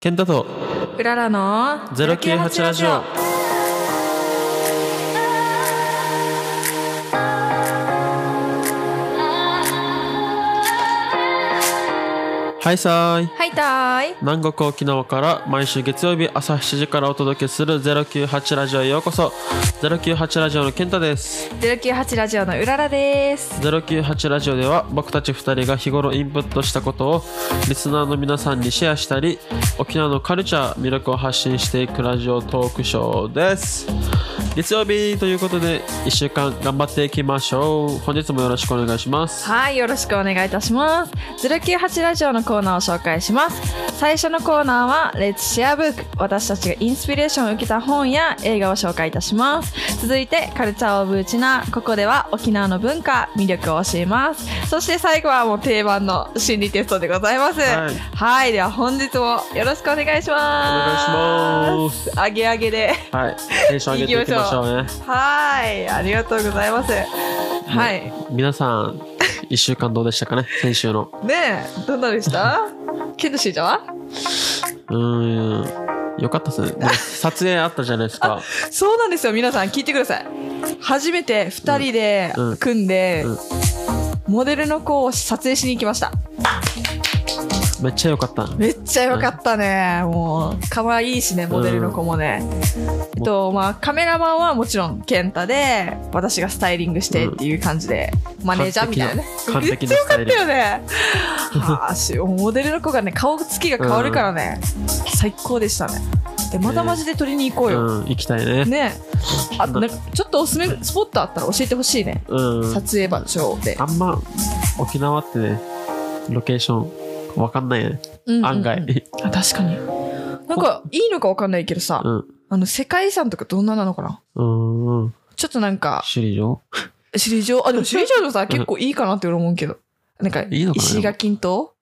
ケンタとうららの098ラジオ。はいさーいはいたーい南国沖縄から毎週月曜日朝7時からお届けする098ラジオへようこそ。098ラジオのケンタです。098ラジオのうららです。098ラジオでは僕たち2人が日頃インプットしたことをリスナーの皆さんにシェアしたり沖縄のカルチャー魅力を発信していくラジオトークショーです月曜日ということで1週間頑張っていきましょう。本日もよろしくお願いします。はいよろしくお願いいたします。098ラジオのコーナーを紹介します。最初のコーナーは Let's Share Book 私たちがインスピレーションを受けた本や映画を紹介いたします。続いてカルチャーオブウチナここでは沖縄の文化魅力を教えます。そして最後はもう定番の心理テストでございます。はい。はいでは本日もよろしくお願いします。お願いします。あげあげで。はい。テンション上げていきましょうね。はい、ありがとうございます。はい。皆さん1週間どうでしたかね？先週の。ねえ、どんなでした？ケントシーちゃんは？うーんよかったですね。撮影あったじゃないですか。そうなんですよ、皆さん聞いてください。初めて二人でうん組んで、うん。モデルの子を撮影しに行きました。めっちゃよかっためっちゃよかったね。もう、可愛いしね、モデルの子もね。えっと、まあ、カメラマンはもちろん、ケンタで、私がスタイリングしてっていう感じで、マネージャーみたいなね。めっちゃよかったよね。はあ、しモデルの子がね、顔つきが変わるからね、最高でしたね。で、またマジで撮りに行こうよ。うん行きたいねねあとなんかちょっとおすすめスポットあったら教えてほしいね。うん撮影場所で。あんま沖縄ってねロケーションわかんないね、うんうんうん。案外。あ確かに。なんか、いいのかわかんないけどさ、うん。あの、世界遺産とかどんななのかな？うんうん。ちょっとなんか、首里城？首里城、あ、でも首里城のさ、結構いいかなって俺思うけど。なんか、石垣島？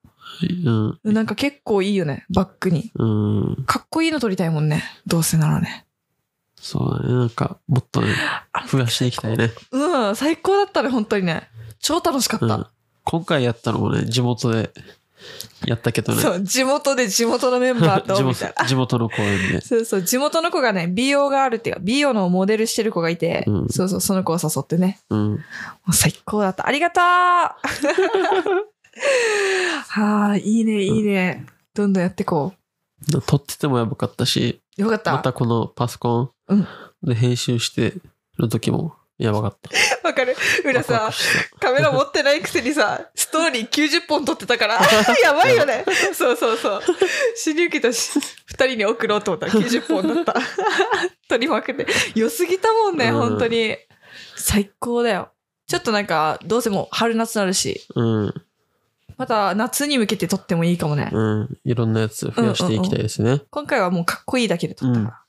うん。なんか結構いいよね、バックに。うん。かっこいいの撮りたいもんね、どうせならね。そうだね。なんかもっとね増やしていきたいね、うん、最高だったね、本当にね。超楽しかった。うん、今回やったのもね地元でやったけどねそう、地元で地元のメンバー地と、みたいな。元 地元の公園で そうそう、地元の子がね、美容があるっていうか、美容のモデルしてる子がいて、うんそうそう、その子を誘ってね。うんもう最高だった。ありがとう はあ、いいね、いいね。どんどんやってこ撮っててもやばかったしう。よかった。またこのパソコうんンで編集してる時もやばかった わかる？裏さカメラ持ってないくせにさ、ストーリー90本撮ってたから、やばいよね。そうそうそう。死に受けたし、二人に送ろうと思ったら90本だった。撮りまくって。良すぎたもんね、うん本当に。最高だよ。ちょっとなんか、どうせもう春夏なるし、うんまた夏に向けて撮ってもいいかもね。うんいろんなやつ増やしていきたいですね、今回はもうかっこいいだけで撮ったか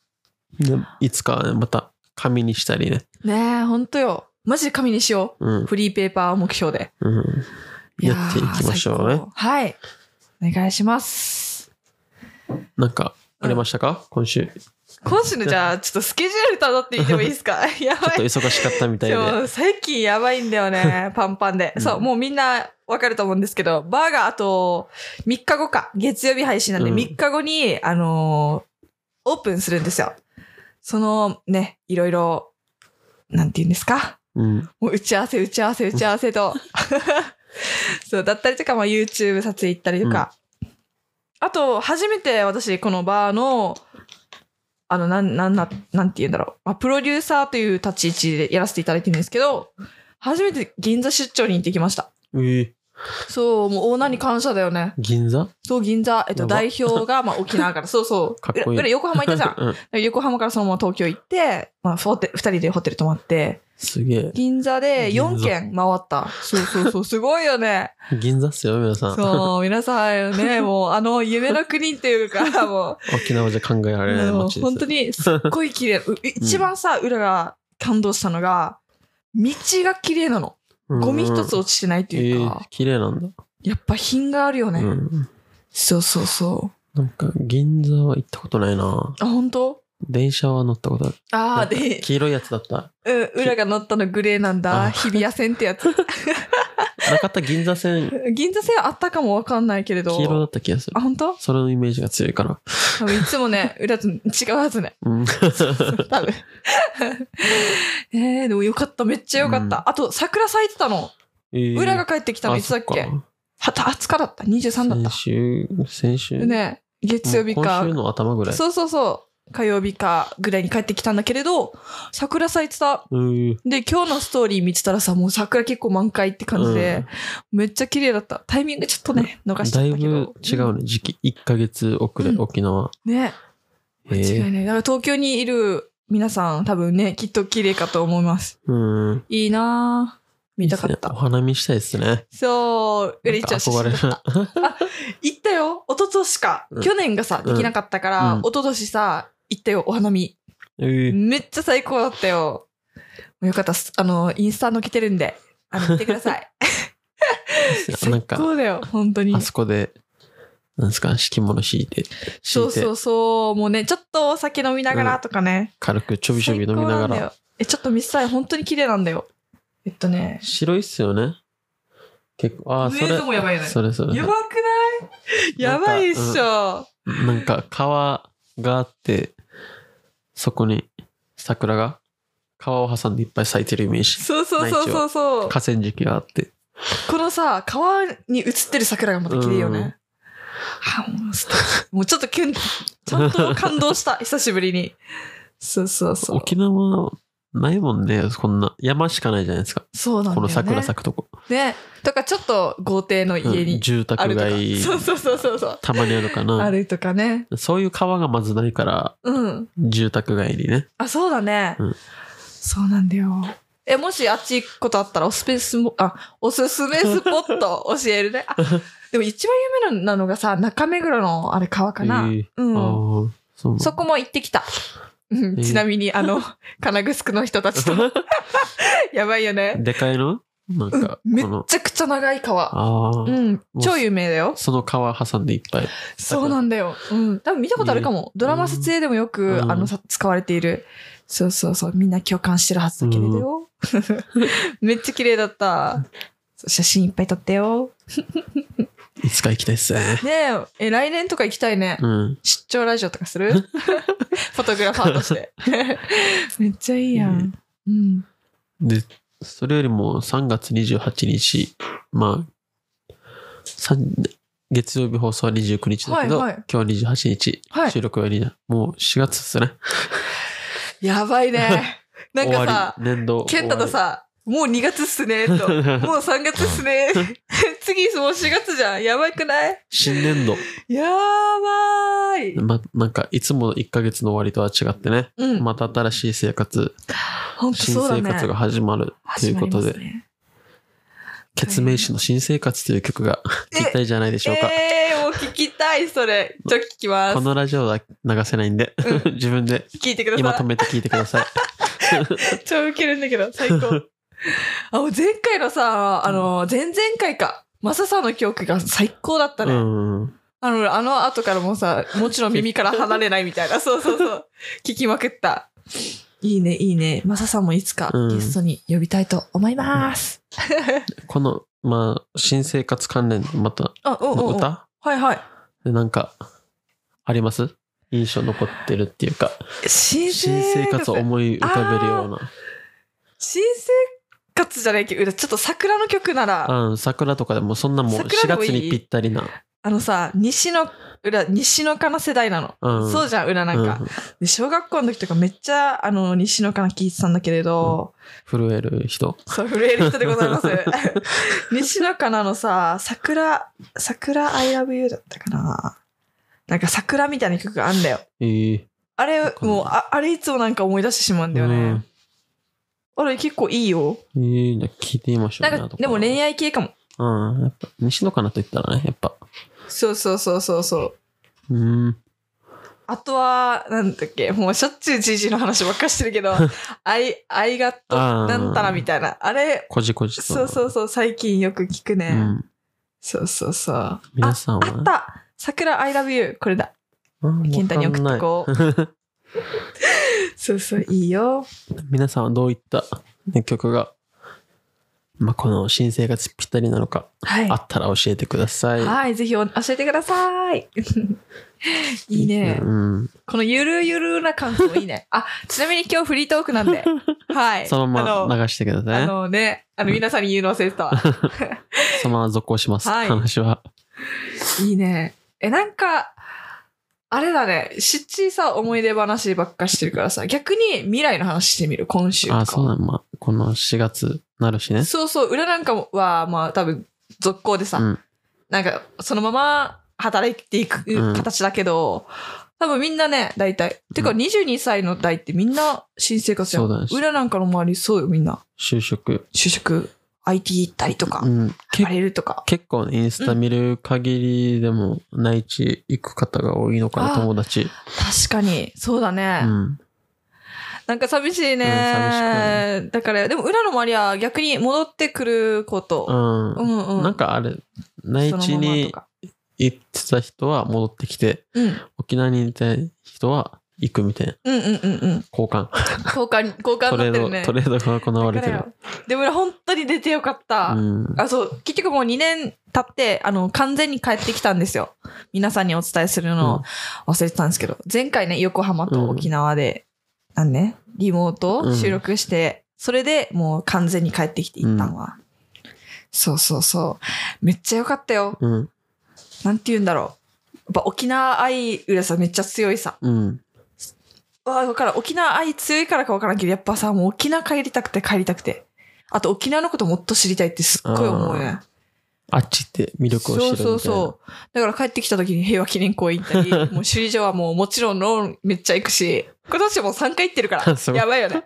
ら。でいつかまた紙にしたりねねえ、ほんとよ。マジで紙にしようんう。フリーペーパー目標で。うんやっていきましょうねはい。お願いします。なんかありましたか、今週ち今週のじゃあ、ちょっとスケジュールたどってみてもいいですか？やょっと。忙しかったみたいでそう最近やばいんだよね。パンパンで。うんそう、もうみんなわかると思うんですけど、バーがあと3日後か。月曜日配信なんでうん3日後に、あのーオープンするんですよ。そのね、いろいろ、なんて言うんですか？うんもう打ち合わせ、打ち合わせ、打ち合わせと。そう、だったりとか、まあ YouTube 撮影行ったりとか。あと、初めて私、このバーの、あの、なん、なんな、なんて言うんだろう。まあ、プロデューサーという立ち位置でやらせていただいてるんですけど、初めて銀座出張に行ってきました。えーそう、もうオーナーに感謝だよね。銀座？そう、銀座、えっと、代表が、まあ、沖縄から、そうそう。かっこいい横浜行ったじゃん。うん横浜からそのまま東京行って、まあ、二人でホテル泊まって、すげえ銀座で4銀座軒回った。そうそうそう、すごいよね。銀座っすよ皆さんそう、皆さんね、もうあの夢の国っていうか、も沖縄じゃ考えらう、れない街です本当にすっごい綺麗。う 一番さ、裏が感動したのが、道が綺麗なの。ゴミ一つ落ちてないってえーいうか、綺麗なんだ、やっぱ品があるよね。うん。そうそうそう。なんか銀座は行ったことないな。あ、本当？電車は乗ったことある。ああ、で、黄色いやつだった。うん、裏が乗ったのグレーなんだ。あ日比谷線ってやつ。なかった銀座線、銀座線あったかもわかんないけれど。黄色だった気がするあ、。本当？それのイメージが強いから。多分いつもね、裏と違うはずね。うん。多分。えー、でもよかった。めっちゃよかった。うんあと、桜咲いてたの。えー裏が帰ってきたのいつだっけ？はた、20日だった。23だっ先た。週、先週。ね、月曜日か今週。の頭ぐらい。そうそうそう。火曜日かぐらいに帰ってきたんだけれど、桜咲いてた。で、今日のストーリー見てたらさ、もう桜結構満開って感じで、めっちゃ綺麗だった。タイミングちょっとね、逃しちゃだいったけど。ぶ違うね、時期。1ヶ月遅れ、うん沖縄。ね。間違い。ない。だから東京にいる皆さん多分ね、きっと綺麗かと思います。うん。いいなぁ。見たかっいいっすねおた。花見したいですね。そう、うれちゃん写憧れる。行ったよ。一昨年か。うん去年がさ、できなかったから、うん一昨年さ、行ったよ、お花見。えーめっちゃ最高だったよ。よかったっす。あの、インスタ載っけてるんで、あの、見てください。最なんか、高だよ、本当にあ。そこで、なんですか、敷物敷いて、そうそう、そう。もうね、ちょっとお酒飲みながらとかね。軽くちょびちょび飲みながら。え、ちょっと見せたい。本当に綺麗なんだよ。えっとね。白いっすよね。結構、ああ、それもやばいよね。それそれ。やばくない？やばいっしょ。なんか川があって、そこに桜が川を挟んでいっぱい咲いてるイメージ。そうそうそうそうそう。河川敷があって。このさ、川に映ってる桜がまた綺麗よね。もうちょっとキュン、ちゃんと感動した。久しぶりに。そうそうそう。沖縄ないもんね、こんな山しかないじゃないですか。そうなんだよね。この桜咲くとこ。ね。とかちょっと豪邸の家うんに住。宅街、そうそうそうそうそう。たまにあるかあな。るとかね。そういう川がまずないから、うん。住宅街にね。あ、そうだね。うんそうなんだよ。え、もしあっち行くことあったらおすすめ、あ、おすすめスポット 教えるね。あ、でも一番有名なのがさ、中目黒のあれ川かな。えーうん。そこも行ってきた。ちなみに、あの、金具の人たちと。やばいよね。でかいの？なんうんか、めっちゃくちゃ長い川。ああ、うん。超有名だよ。その川挟んでいっぱい。そうなんだよ。うん。多分見たことあるかも。ドラマ撮影でもよく、うんあの、さ使われている。そうそうそう。みんな共感してるはずだけれどよ。めっちゃ綺麗だった。写真いっぱい撮ってよ。いつか行きたいっすね。ねえ、え、来年とか行きたいね。うん。出張ラジオとかする？フォトグラファーとして。めっちゃいいやん。うん。で、それよりも3月28日、まあ、三月曜日放送は29日だけど、はいはい今日は28日、はい収録よりもう4月っすね。やばいね。なんか終さわ、り、年度。ケンタとさ、もう2月っすね、と。もう3月っすね。次もう4月じゃん。やばくない？新年度。やばーい。ま、なんか、いつもの1ヶ月の終わりとは違ってね、うん。また新しい生活、ほんと新。生活が始まるということで、始まりますね決命詞の新生活という曲がえ聞きたいじゃないでしょうか。えー、もう聞きたい、それ。ちょ、聞きますこ。のラジオは流せないんで、自分で聞いてください。今止めて聞いてください。超ウケるんだけど、最高。あ、前回のさ、あの、前々回か。マサさんの曲が最高だったね。うん。あの、あの後からもうさ、もちろん耳から離れないみたいな。そうそうそう。聞きまくった。いいね、いいね。マサさんもいつかうんゲストに呼びたいと思います。この、まあ、新生活関連、また、あ、うんうんうん。歌？はいはい。でなんか、あります？印象残ってるっていうか、新新生活を思い浮かべるような。新生活じゃないけど、ちょっと桜の曲なら、うん、桜とかでもそんなもう4桜でもいい月にぴったりな。あのさ、西の、裏、西のかな世代なの。うんそうじゃん、裏なんか。うんで小学校の時とかめっちゃ、あの、西のかな聞いてたんだけれど、震える人。そう、震える人でございます。西のかなのさ、桜、桜 I love you だったかな。なんか桜みたいな曲があんだよ。えー、あれ、もう、ああれいつもなんか思い出してしまうんだよね。うんあれ結構いいよ。えー、じゃあ聞いてみましょうなんか、でも恋愛系かも。うん、やっぱ、西野かなと言ったらね、やっぱ。そうそうそうそうそう。うん。あとは、なんだっけ、もうしょっちゅうじじの話ばっかしてるけど、愛、愛がと、あーなんたらみたいな。あれ、こじこじと。そうそうそう、最近よく聞くね。うん。そうそうそう。皆さんは？ああった桜 I love you これだ。うん健太に送ってこう。そうそう、いいよ。皆さんはどういった、ね、曲が、まあ、この新生活ぴったりなのか、はいあ。ったら教えてください。はい、ぜひお教えてください。いいね。うん。このゆるゆるな感想いいね。あ、ちなみに今日フリートークなんで。はい。そのまま流してくださあい。のね、あの皆さんに言うの忘れてたわ。そのまま続行します。はい話は。いいね。え、なんか、あれだね、しっちりさ、思い出話ばっかしてるからさ、逆に未来の話してみる、今週とか。あ、そうなん、まあ、この4月なるしね。そうそう、裏なんかもは、まあ多分、続行でさ、うん。なんか、そのまま働いていくうん形だけど、多分みんなね、大体。てか、うん22歳の代ってみんな新生活やんそうだね裏なんかの周り、そうよ、みんな。就職。就職、IT 行ったりとか、うん。とか。結構ね、インスタ見る限りでも、内地行く方が多いのかな、あ友達。確かに、そうだね。うん。なんか寂しいね。うん寂だから、でも裏の周りは逆に戻ってくること。うん。うんうん。なんかあれ、内地に行ってた人は戻ってきて、うん。沖縄にいた人は行くみたいな。うんうんうんうん。交換。交換、交換トレード、になってるね。トレードが行われてるでも本当に出てよかった。うん。あ、そう、結局もう2年経って、あの、完全に帰ってきたんですよ。皆さんにお伝えするのを忘れてたんですけど、前回ね、横浜と沖縄で、なんね、リモートを収録して、それでもう完全に帰ってきて一旦は。そうそうそう。めっちゃよかったよ。うん。なんて言うんだろう。やっぱ沖縄愛、浦さめっちゃ強いさ。うん。わあ、わからん。沖縄愛強いからかわからんけど、やっぱさ、もう沖縄帰りたくて帰りたくて。あと沖縄のこともっと知りたいってすっごい思うね。あっちって魅力を知るみたいな。そうそうそう。だから帰ってきた時に平和記念公園行ったり、もう首里城はもうもちろんローンめっちゃ行くし、今年も3回行ってるから。いやばいよね。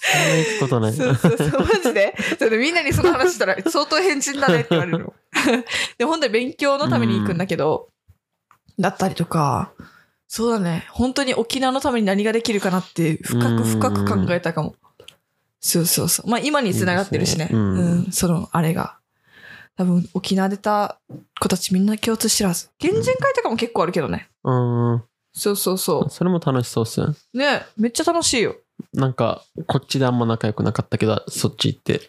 そんな行くことない。そうそうそう、マジで？それでみんなにその話したら、相当変人だねって言われるの。で、本当に勉強のために行くんだけど、だったりとか、そうだね。本当に沖縄のために何ができるかなって、深く深く考えたかも。そうそうそう。まあ今に繋がってるしね。いいねうんうん、その、あれが。多分、沖縄出た子たちみんな共通してるはず。原人会とかも結構あるけどね。うん。そうそうそそれも楽しそうっすね。う。ねめっちゃ楽しいよ。なんか、こっちであんま仲良くなかったけど、そっち行って、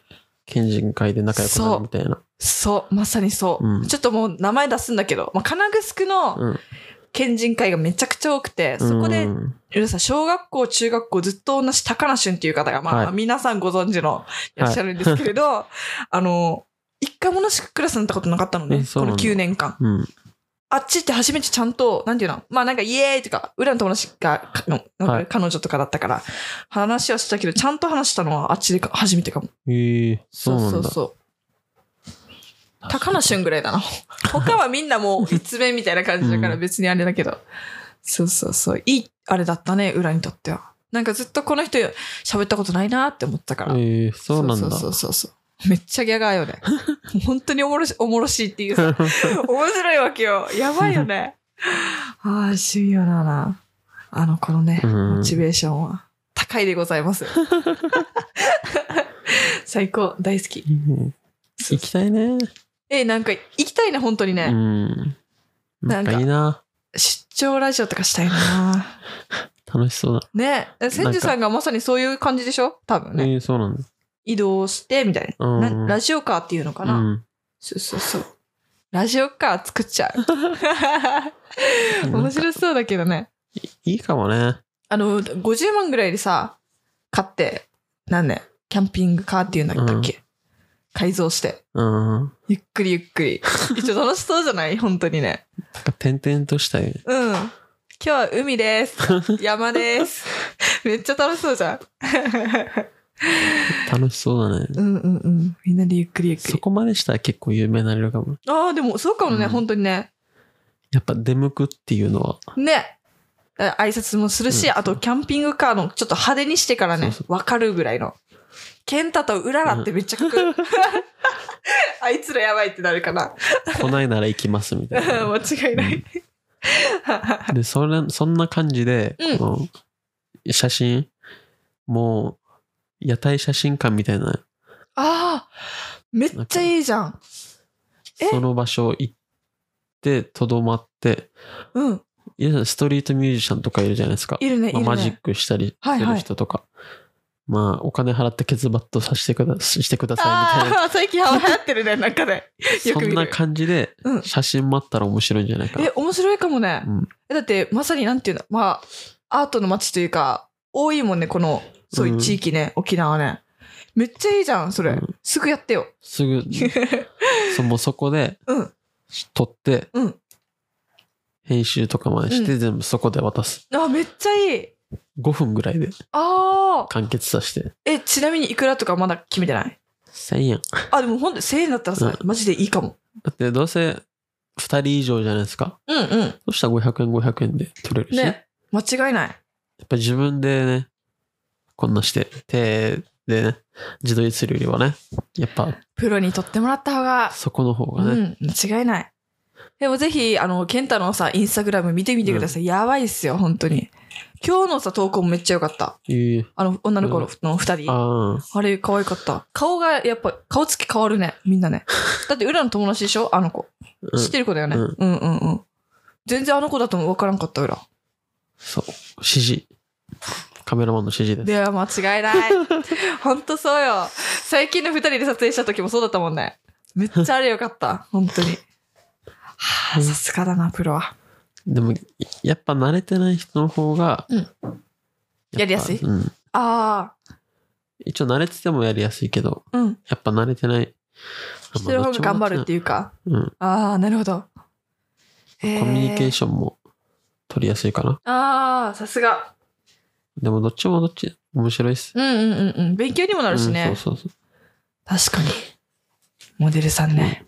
県人会で仲良くなるみたいな。そう、まさにそう。うんちょっともう名前出すんだけど、まあ、金城のうん。県人会がめちゃくちゃ多くて、そこでう、んいるさ、小学校、中学校ずっと同じ高梨俊っていう方が、まあ、はい皆さんご存知のいらっしゃるんですけれど、あの、一回も同じクラスになったことなかったのね。このえそうなんだ9年間。うん。あっちって初めてちゃんと、なんていうの？まあなんかイエーイとか、裏の友達が、はいか彼女とかだったから、話はしたけど、ちゃんと話したのはあっちでか初めてかも。ええそうなんだ。そうそう。高梨俊ぐらいだな。他はみんなもう一面みたいな感じだからうん別にあれだけど。そうそうそう。いい、あれだったね、裏にとっては。なんかずっとこの人喋ったことないなって思ったから。ええそうなんだ。そうそうそうそう。めっちゃギャガーよね。本当におもろし、おもろしいっていうさ、面白いわけよ。やばいよね。ああ、趣味よだな。あの、このね、うんモチベーションは高いでございます。最高、大好き。うん行きたいね。え、なんか行きたいね、本当にうね。ん。なんかいいな。出張ラジオとかしたいな。楽しそうだ。ね。千住さんがまさにそういう感じでしょ？多分ね。ええそうなんだ。移動して、みたいな。なうんラジオカーっていうのかな？うん。そうそうそう。ラジオカー作っちゃう。面白そうだけどね。いいかもね。あの、50万ぐらいでさ、買って、なんね、キャンピングカーっていうんだっけ、改造して。うん。ゆっくりゆっくり。一応楽しそうじゃない？本当にね。なんか点々としたいね。うん。今日は海です。山です。めっちゃ楽しそうじゃん。楽しそうだね。うんうんうん。みんなでゆっくりゆっくり。そこまでしたら結構有名になれるかも。ああ、でもそうかもね、うん本当にね。やっぱ出向くっていうのは、ね。あ挨拶もするし、うんあとキャンピングカーのちょっと派手にしてからねわかるぐらいの。ケンタとウララってめっちゃかっこいい。あいつらやばいってなるかな。来ないなら行きますみたいな。間違いない。で、それ、そんな感じで、うんこの写真、もう、屋台写真館みたいな、ああ、めっちゃいいじゃん。え？その場所行って、とどまって、うん。いやストリートミュージシャンとかいるじゃないですか。いるね、いるね。まあマジックしたりしてる人とか。まあ、お金払ってケツバットさせてくだしてくださいみたいな。最近流行ってるね、なんかね。そんな感じでうん、写真もあったら面白いんじゃないかなえ、。面白いかもね。うん、えだって、まさになんていうの、まあ、アートの街というか、多いもんね、この、そういう地域ね、沖縄ね。めっちゃいいじゃん、それ。うんすぐやってよ。すぐ、そもうそこでうん、撮って、うん。編集とかまでして、全部そこで渡す。あ、めっちゃいい。5分ぐらいでああ。完結させて。え、ちなみにいくらとかまだ決めてない？1000円。あ、でもほんと1000円だったらさ、マジでいいかも。だってどうせ2人以上じゃないですか。うんうん。そしたら500円500円で撮れるし。ね。間違いない。やっぱ自分でね、こんなして、手でね、自撮りするよりはね、やっぱプロに撮ってもらった方が、そこの方がね、うん、間違いない。でもぜひ、あの、ケンタのさ、インスタグラム見てみてください。やばいっすよ、本当に。今日のさ、投稿もめっちゃ良かった。いいあの、女の子のの二人。ああ、あれ、可愛かった。顔が、やっぱ、顔つき変わるね、みんなね。だって、裏の友達でしょ？あの子。うん知ってる子だよね？ううんん、うん、うん全然あの子だとも分からんかった、裏。そう、指示。カメラマンの指示です。では、間違いない。ほんとそうよ。最近の二人で撮影した時もそうだったもんね。めっちゃあれよかった。本当に。はあ、さすがだな、プロは。でも、やっぱ慣れてない人の方が、うんやりやすい？うん。あ一応慣れててもやりやすいけど、あ、うん。やっぱ慣れてない。してる方が頑張るっていう。か。うん。ああ、なるほど。ココミュニケーシションも取りやすいかな。ああ、さすが。でもどっちもどっち面白いっす。うんうんうんうん。勉強にもなるしね。うんそうそうそう。確かに。モデルさんね。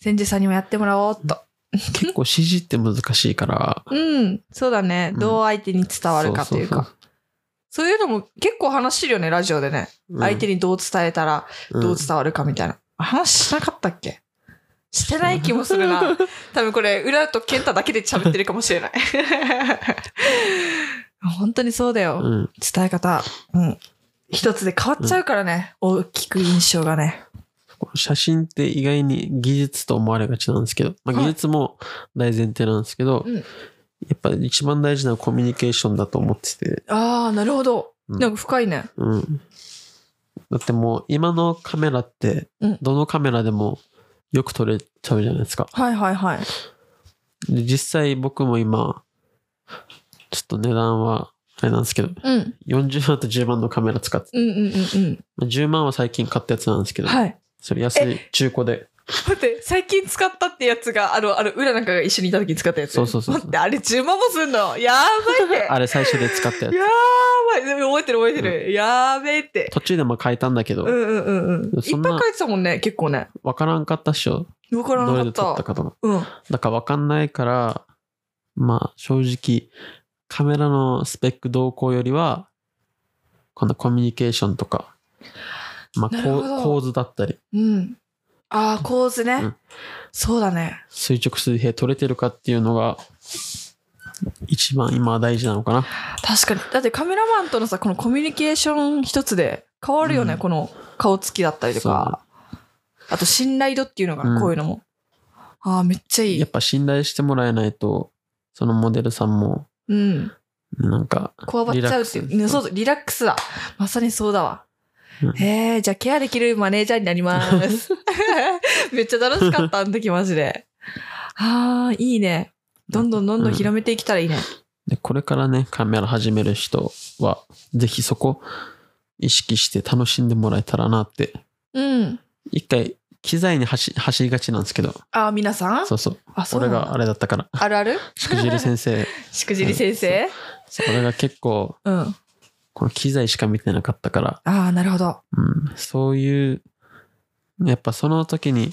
千住さんにもやってもらおうっと。結構指示って難しいから。うん。そうだね。うんどう相手に伝わるかというか。そういうのも結構話してるよね、ラジオでね。そうそう相手にどう伝えたらうんどう伝わるかみたいな。話しなかったっけ？してない気もするな。多分これ、裏と健太だけで喋ってるかもしれない。本当にそうだよ。うん。伝え方。うん。一つで変わっちゃうからね。大きく印象がね。写真って意外に技術と思われがちなんですけど、まあ、はい技術も大前提なんですけど、うんやっぱり一番大事なコミュニケーションだと思ってて、ああ、なるほど。うんなんか深いね。うん。だってもう今のカメラってうん、どのカメラでもよく撮れちゃうじゃないですか。はいはいはい。で実際僕も今、ちょっと値段はあれなんですけど、うん。40万と10万のカメラ使って、うんうんうんうん。まあ10万は最近買ったやつなんですけど、はい。それ安い中古で、待って、最近使ったってやつが、あの、あの、裏なんかが一緒にいた時に使ったやつ。そうそうそう待って、あれ10万もすんの？やばいって。あれ最初で使ったやつや。ばい。でも覚えてる覚えてる。やべえって。途中でも変えたんだけど、うんうんうんうん。いっぱい書いてたもんね、結構ね。わからんかったっしょ？わからどれでなかった。撮ったかとか。うん。だからわかんないから、まあ正直、カメラのスペック動向よりは、このコミュニケーションとか、まあ構構図だったり、うん。ああ、構図ね。うんそうだね。垂直水平撮れてるかっていうのが、一番今は大事なのかな。確かに。だってカメラマンとのさ、このコミュニケーション一つで変わるよね、うんこの顔つきだったりとか。あと信頼度っていうのが、うんこういうのも。ああ、めっちゃいいやっ。ぱ信頼してもらえないと、そのモデルさんも、うん。なんか、こわばっちゃうっていうそう、リラックスだ。まさにそうだわ。うんへえ、じゃあケアできるマネージャーになります。めっちゃ楽しかった、あの時マジで。ああ、いいね。どんどんどんどん広めていけたらいいね。でこれからね、カメラ始める人は、ぜひそこ意識して楽しんでもらえたらなって。うん。一回、機材に走走りがちなんですけど、ああ、皆さん？そうそう。あ、そう俺があれだったから。あるある？しくじり先生。しくじり先生？そう俺が結構、うん。あこの機材しか見てなかったから、あ、なるほど。うん、そういう、やっぱその時に、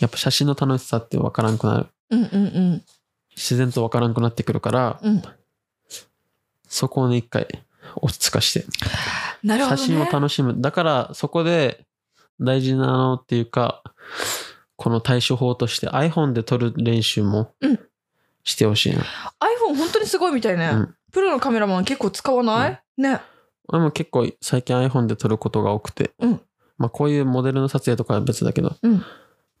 やっぱ写真の楽しさってわからんくなる。うんうんうん。自然とわからんくなってくるから、うん。そこをね、一回落ち着かして、なるほど、ね。写真を楽しむ。だから、そこで大事なのっていうか、この対処法として iPhone で撮る練習もうんしてほしいな。iPhone 本当にすごいみたいね。うんプロのカメラマン結構使わない、ね。俺も結構最近 iPhone で撮ることが多くて、うんまあこういうモデルの撮影とかは別だけど、うん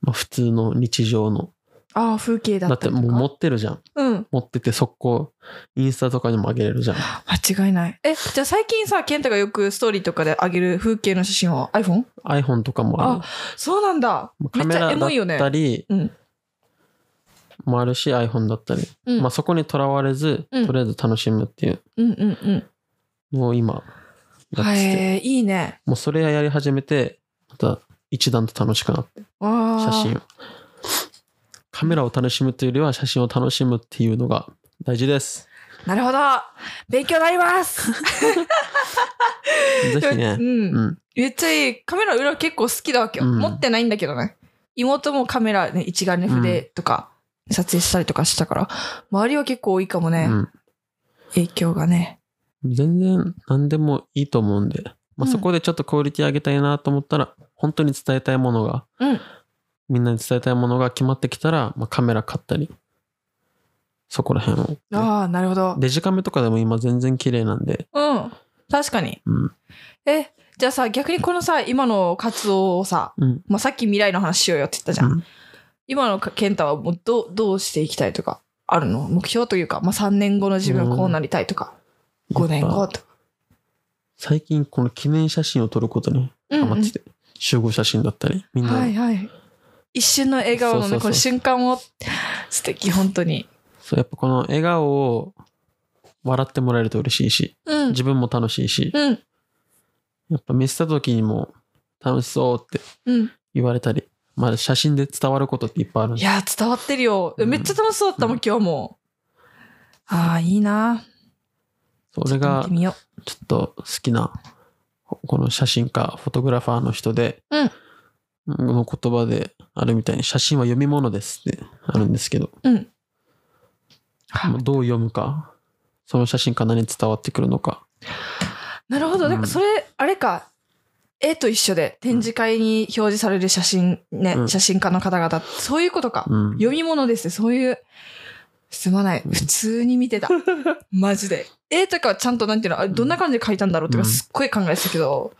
まあ普通の日常のああ、風景だだっりとか。もう持ってるじゃん。うん。持ってて速攻、インスタとかにも上げれるじゃん。間違いない。え、じゃあ最近さ、ケンタがよくストーリーとかで上げる風景の写真は？iPhone? iPhone とかもある。そうなんだ。めっちゃカメラだエモいよねった。りうん。もあるし、iPhone だったり。うん。まあそこにとらわれず、うんとりあえず楽しむっていううんうんうん。のを今、やってて。へえ、いいね。もうそれやり始めて、また一段と楽しくなって、ああ。写真を。カメラを楽しむというよりは写真を楽しむっていうのが大事です。なるほど。勉強になります。ぜひねう。ん。うん。めっちゃいい。カメラ裏結構好きだわけよ。うん持ってないんだけどね。妹もカメラね、一眼レフでとか、撮影したりとかしたから、周りは結構多いかもね。うん。影響がね。全然何でもいいと思うんで、まあ、うんそこでちょっとクオリティ上げたいなと思ったら、本当に伝えたいものが、うん。みんなに伝えたいものが決まってきたら、まあ、カメラ買ったり、そこら辺を。ああ、なるほど。デジカメとかでも今全然綺麗なんで、うん。確かに。うん。え、じゃあさ、逆にこのさ、今の活動をさ、うん。まあ、さっき未来の話しようよって言ったじゃん。うん今の健太はもうどう、どうしていきたいとか、あるの？目標というか、まあ、3年後の自分はこうなりたいとか、5年後とか。最近この記念写真を撮ることにうんうんハマってて、集合写真だったり、みんなで、はいはい。一瞬の笑顔のね、この瞬間を、素敵、本当に。そうやっぱこの笑顔を笑ってもらえると嬉しいし、うん。自分も楽しいし、うん。やっぱ見せた時にも楽しそうってうん。言われたり、まあ写真で伝わることっていっぱいあるいや、伝わってるよ。うんめっちゃ楽しそうだったもん、うん今日も。ああ、いいな。それがちょっと好きな、この写真家、フォトグラファーの人で、うんの言葉であるみたいに、写真は読み物ですってあるんですけど、う。うん。どう読むか、その写真から何伝わってくるのか。なるほど。うんだからそれ、あれか。絵と一緒で展示会に表示される写真ね、うん写真家の方々、そういうことか。うん。読み物ですね。そういう、すまない。うん普通に見てた。マジで。絵とかはちゃんとなんていうの、あどんな感じで描いたんだろうとかうんすっごい考えてたけど、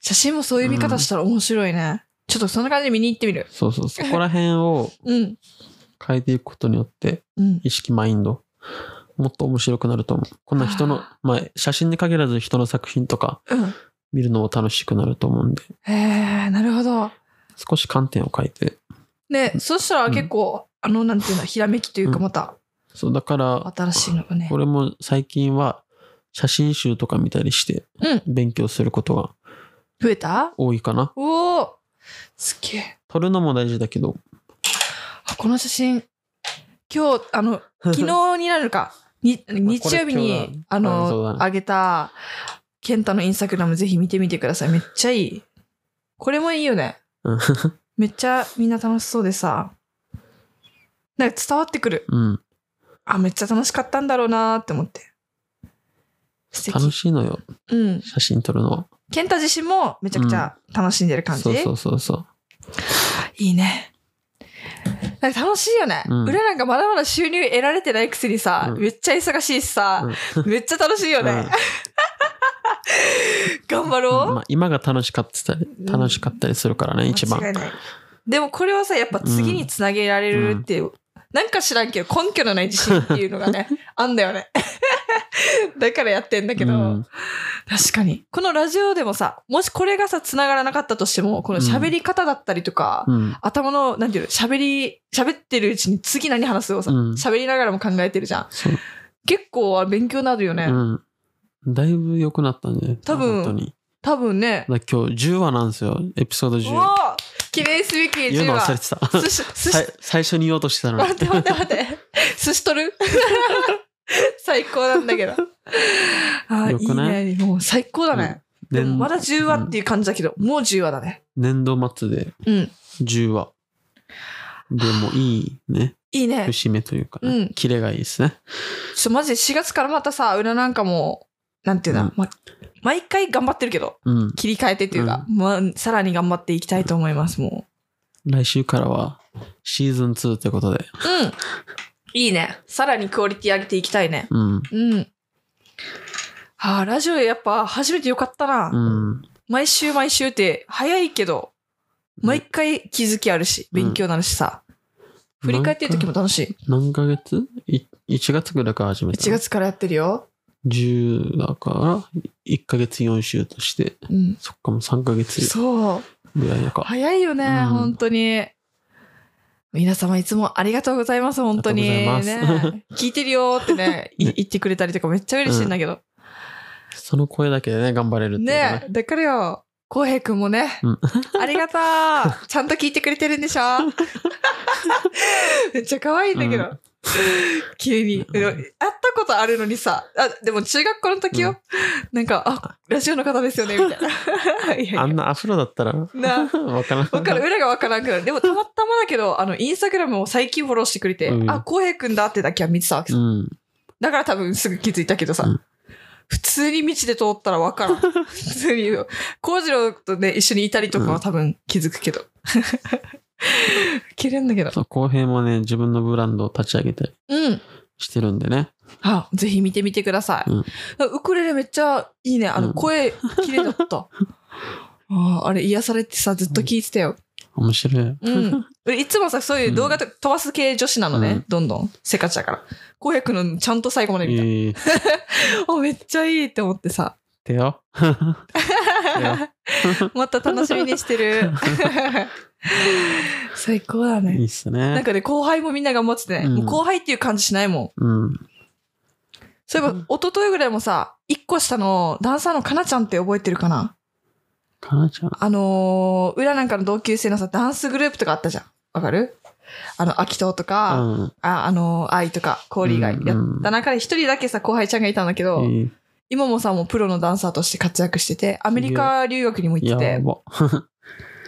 写真もそういう見方したら面白いね。ちょっとそんな感じで見に行ってみる。そうそう、そこら辺を うん。変えていくことによって、うん。意識、マインド、もっと面白くなると思う。こんな人のあ、まあ、写真に限らず人の作品とかうん。見るのも楽しくなると思うんで、へえ、なるほど。少し観点を変えて、ね、そしたら結構、あの、なんていうの、ひらめきというかうんまた、そう、だから、新しいのがね。俺も最近は写真集とか見たりしてうん。勉強することが増えた？多いかな。おおすっげえ。撮るのも大事だけど、あこの写真、今日、あの、昨日になるか、に日曜日今日に、だあの、あそうだねあげた、ケンタのインスタグラムぜひ見てみてください。めっちゃいい。これもいいよね。う んめっちゃみんな楽しそうでさ、なんか伝わってくる。うん、あ、めっちゃ楽しかったんだろうなーって思って。楽しいのよ、うん。写真撮るのは。ケンタ自身もめちゃくちゃ楽しんでる感じ。そうそうそうそう。いいね。なんか楽しいよね。うん俺なんかまだまだ収入得られてないくせにさ、うんめっちゃ忙しいしさ、めっちゃ楽しいよね。頑張ろう。まあ、今が楽しかったり、楽しかったりするからね、一番。でもこれはさ、やっぱ次につなげられるっていう、なんか知らんけど根拠のない自信っていうのがね、あんだよね。だからやってんだけど、うん確かに。このラジオでもさ、もしこれがさ、繋がらなかったとしても、この喋り方だったりとか、うん。頭の、なんていうの、喋り、喋ってるうちに次何話すをさ、うん喋りながらも考えてるじゃん。結構勉強になるよね。うん。だいぶ良くなったね。多分。多分ね。今日10話なんですよ。エピソードお10。お記念すべき10言うの忘れ話。てた。寿司、寿さい司、最初に言おうとしてたのに待っ。て待って待って。寿司取る？最高なんだけど。あーい？いいね。もう最高だね。でも年まだ10話っていう感じだけど、もう10話だね。年度末でうん。10話。でもいいね。いいね。節目というか、ねうんキレがいいですね。ちょっとマジで4月からまたさ、裏なんかも、なんていうんだ、うんま、毎回頑張ってるけど、うん。切り替えてっていうか、まあ、さらに頑張っていきたいと思います、も来週からはシーズン2ということで。う。うん。いいね。さらにクオリティ上げていきたいね。うん。うん。ああ、ラジオやっぱ初めてよかったな。うん。毎週毎週って早いけど、毎回気づきあるし、勉強になるしさ。振り返ってる時も楽しい。何ヶ月？い ?1 月ぐらいから始めた。1月からやってるよ。10だから、1ヶ月4週として、うん。そっかもう3ヶ月そう。ぐらいやか。早いよね、うん本当に。皆様いつもありがとうございます、本当に。ね、聞いてるよってね、い言ってくれたりとかめっちゃ嬉しいんだけど。その声だけでね、頑張れるってね。ねだからよ、浩平くんもね、うんありがとうちゃんと聞いてくれてるんでしょ？めっちゃ可愛いんだけど。うん急に。会ったことあるのにさ、あ、でも中学校の時よ。なんか、あ、ラジオの方ですよね、みたいな。いやいやあんなアフロだったら、わなからん。わかる、裏がわからんくなる。でもたまたまだけど、あの、インスタグラムを最近フォローしてくれて、うんあ、浩平くんだってだけは見てたわけさ。うん。だから多分すぐ気づいたけどさ、うん普通に道で通ったらわからん。普通に、幸次郎とね、一緒にいたりとかは多分気づくけど。切れんだけど。そう、浩平もね、自分のブランドを立ち上げたりうん。してるんでね。あ、ぜひ見てみてください。うんウクレレめっちゃいいね。あの、うん声綺麗だった。ああれ癒されてさ、ずっと聞いてたよ。面白い。うん。いつもさ、そういう動画とか飛ばす系女子なのね。うんどんどん。せかちだから。浩平くんのちゃんと最後まで見た。ええあ、めっちゃいいって思ってさ。てよ。また楽しみにしてる。最高だいいね。っすね。なんかね、後輩もみんな頑張っててね。うんもう後輩っていう感じしないもん。うん。そういえば、一昨日ぐらいもさ、一個下のダンサーのかなちゃんって覚えてるかな？かなちゃん？あのー、裏なんかの同級生のさ、ダンスグループとかあったじゃん。わかる？あの、秋藤とか、うん。あ、あのー、愛とか、氷以外やった中で一人だけさ、後輩ちゃんがいたんだけど、え今もさ、もうプロのダンサーとして活躍してて、アメリカ留学にもえ行ってて。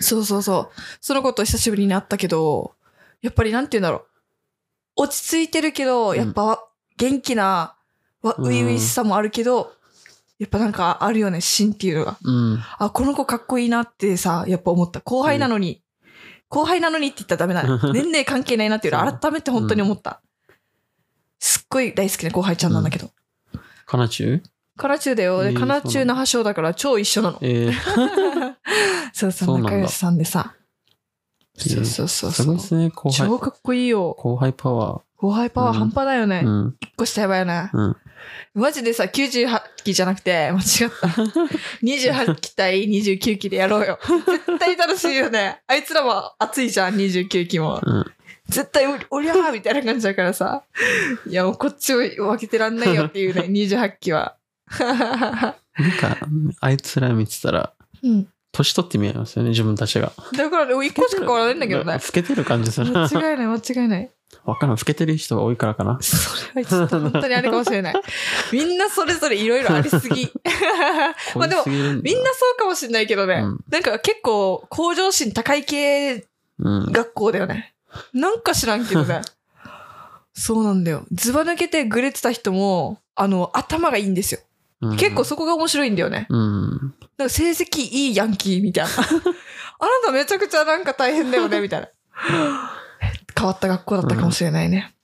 そうそうそう。その子と久しぶりに会ったけど、やっぱりなんて言うんだろう。落ち着いてるけど、んやっぱ元気な、初々しさもあるけど、やっぱなんかあるよね、芯っていうのが。うん。あ、この子かっこいいなってさ、やっぱ思った。後輩なのに、後輩なのにって言ったらダメだね。年齢関係ないなっていうの改めて本当に思った。すっごい大好きな後輩ちゃんなんだけど。かなちゅう？カナチューだよ。で、えーカナチュー那覇賞だから超一緒なの。ええ そうそう、仲良しさんでさ。えーそうそうそうそうすごいっ。すね、後輩。超かっこいいよ。後輩パワ後輩パワー半端だよね。ー。うん。一個下やばいよね。うん。マジでさ、98期じゃなくて、間違った。28期対29期でやろうよ。絶対楽しいよね。あいつらも熱いじゃん、29期も。うん。絶対お、おりゃーみたいな感じだからさ。いや、もうこっちを分けてらんないよっていうね、28期は。なんか、あいつら見てたら、うん。年取って見えますよね、自分たちが。だからね、一個しか変わらないんだけどね老。けてる感じする間な。違いない、間違いない。わからん、老けてる人が多いからかな。それはちょっと本当にあれかもしれない。みんなそれぞれいろいろありすぎ。まあでもみんなそうかもしれないけどね。うんなんか結構向上心高い系うん。学校だよね。なんか知らんけどね。そうなんだよ。ずば抜けてグレてた人も、あの、頭がいいんですよ。うん結構そこが面白いんだよね。うん。なんか成績いいヤンキーみたいな。あなためちゃくちゃなんか大変だよね、みたいな。変わった学校だったかもしれないね。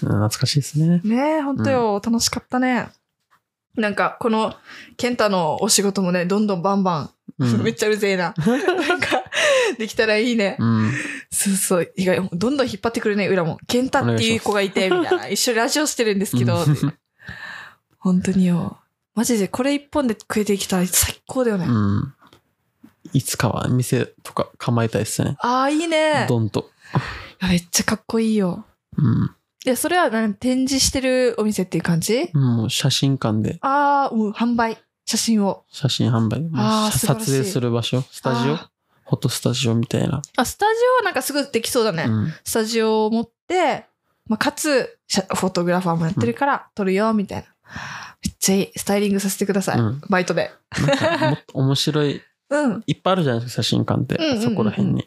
懐かしいですね。ねえ、ほんとよ、楽しかったね。なんか、この、ケンタのお仕事もね、どんどんバンバン、うん めっちゃうるせえな。なんか、できたらいいね。うん。そうそう。意外、どんどん引っ張ってくるね、裏も。ケンタっていう子がいて、みたいな。一緒にラジオしてるんですけどうん、本当によ。マジでこれ一本で食えてきたら最高だよね。うん。いつかは店とか構えたいですね。ああ、いいね。ドンと。いやめっちゃかっこいいよ。うん。で、それは何展示してるお店っていう感じ？もう写真館でああ、もう販売。写真を。写真販売。あーもう素晴らしい撮影する場所、スタジオ？あフォトスタジオみたいな。あ、スタジオはなんかすぐできそうだね。うん。スタジオを持って、まあ、かつ、シャフォトグラファーもやってるから、撮るよ、みたいな。めっちゃいい。スタイリングさせてください。うんバイトで。なんかもっと 面白い、うん。いっぱいあるじゃないですか、写真館って。うんうんうんうんそこら辺に。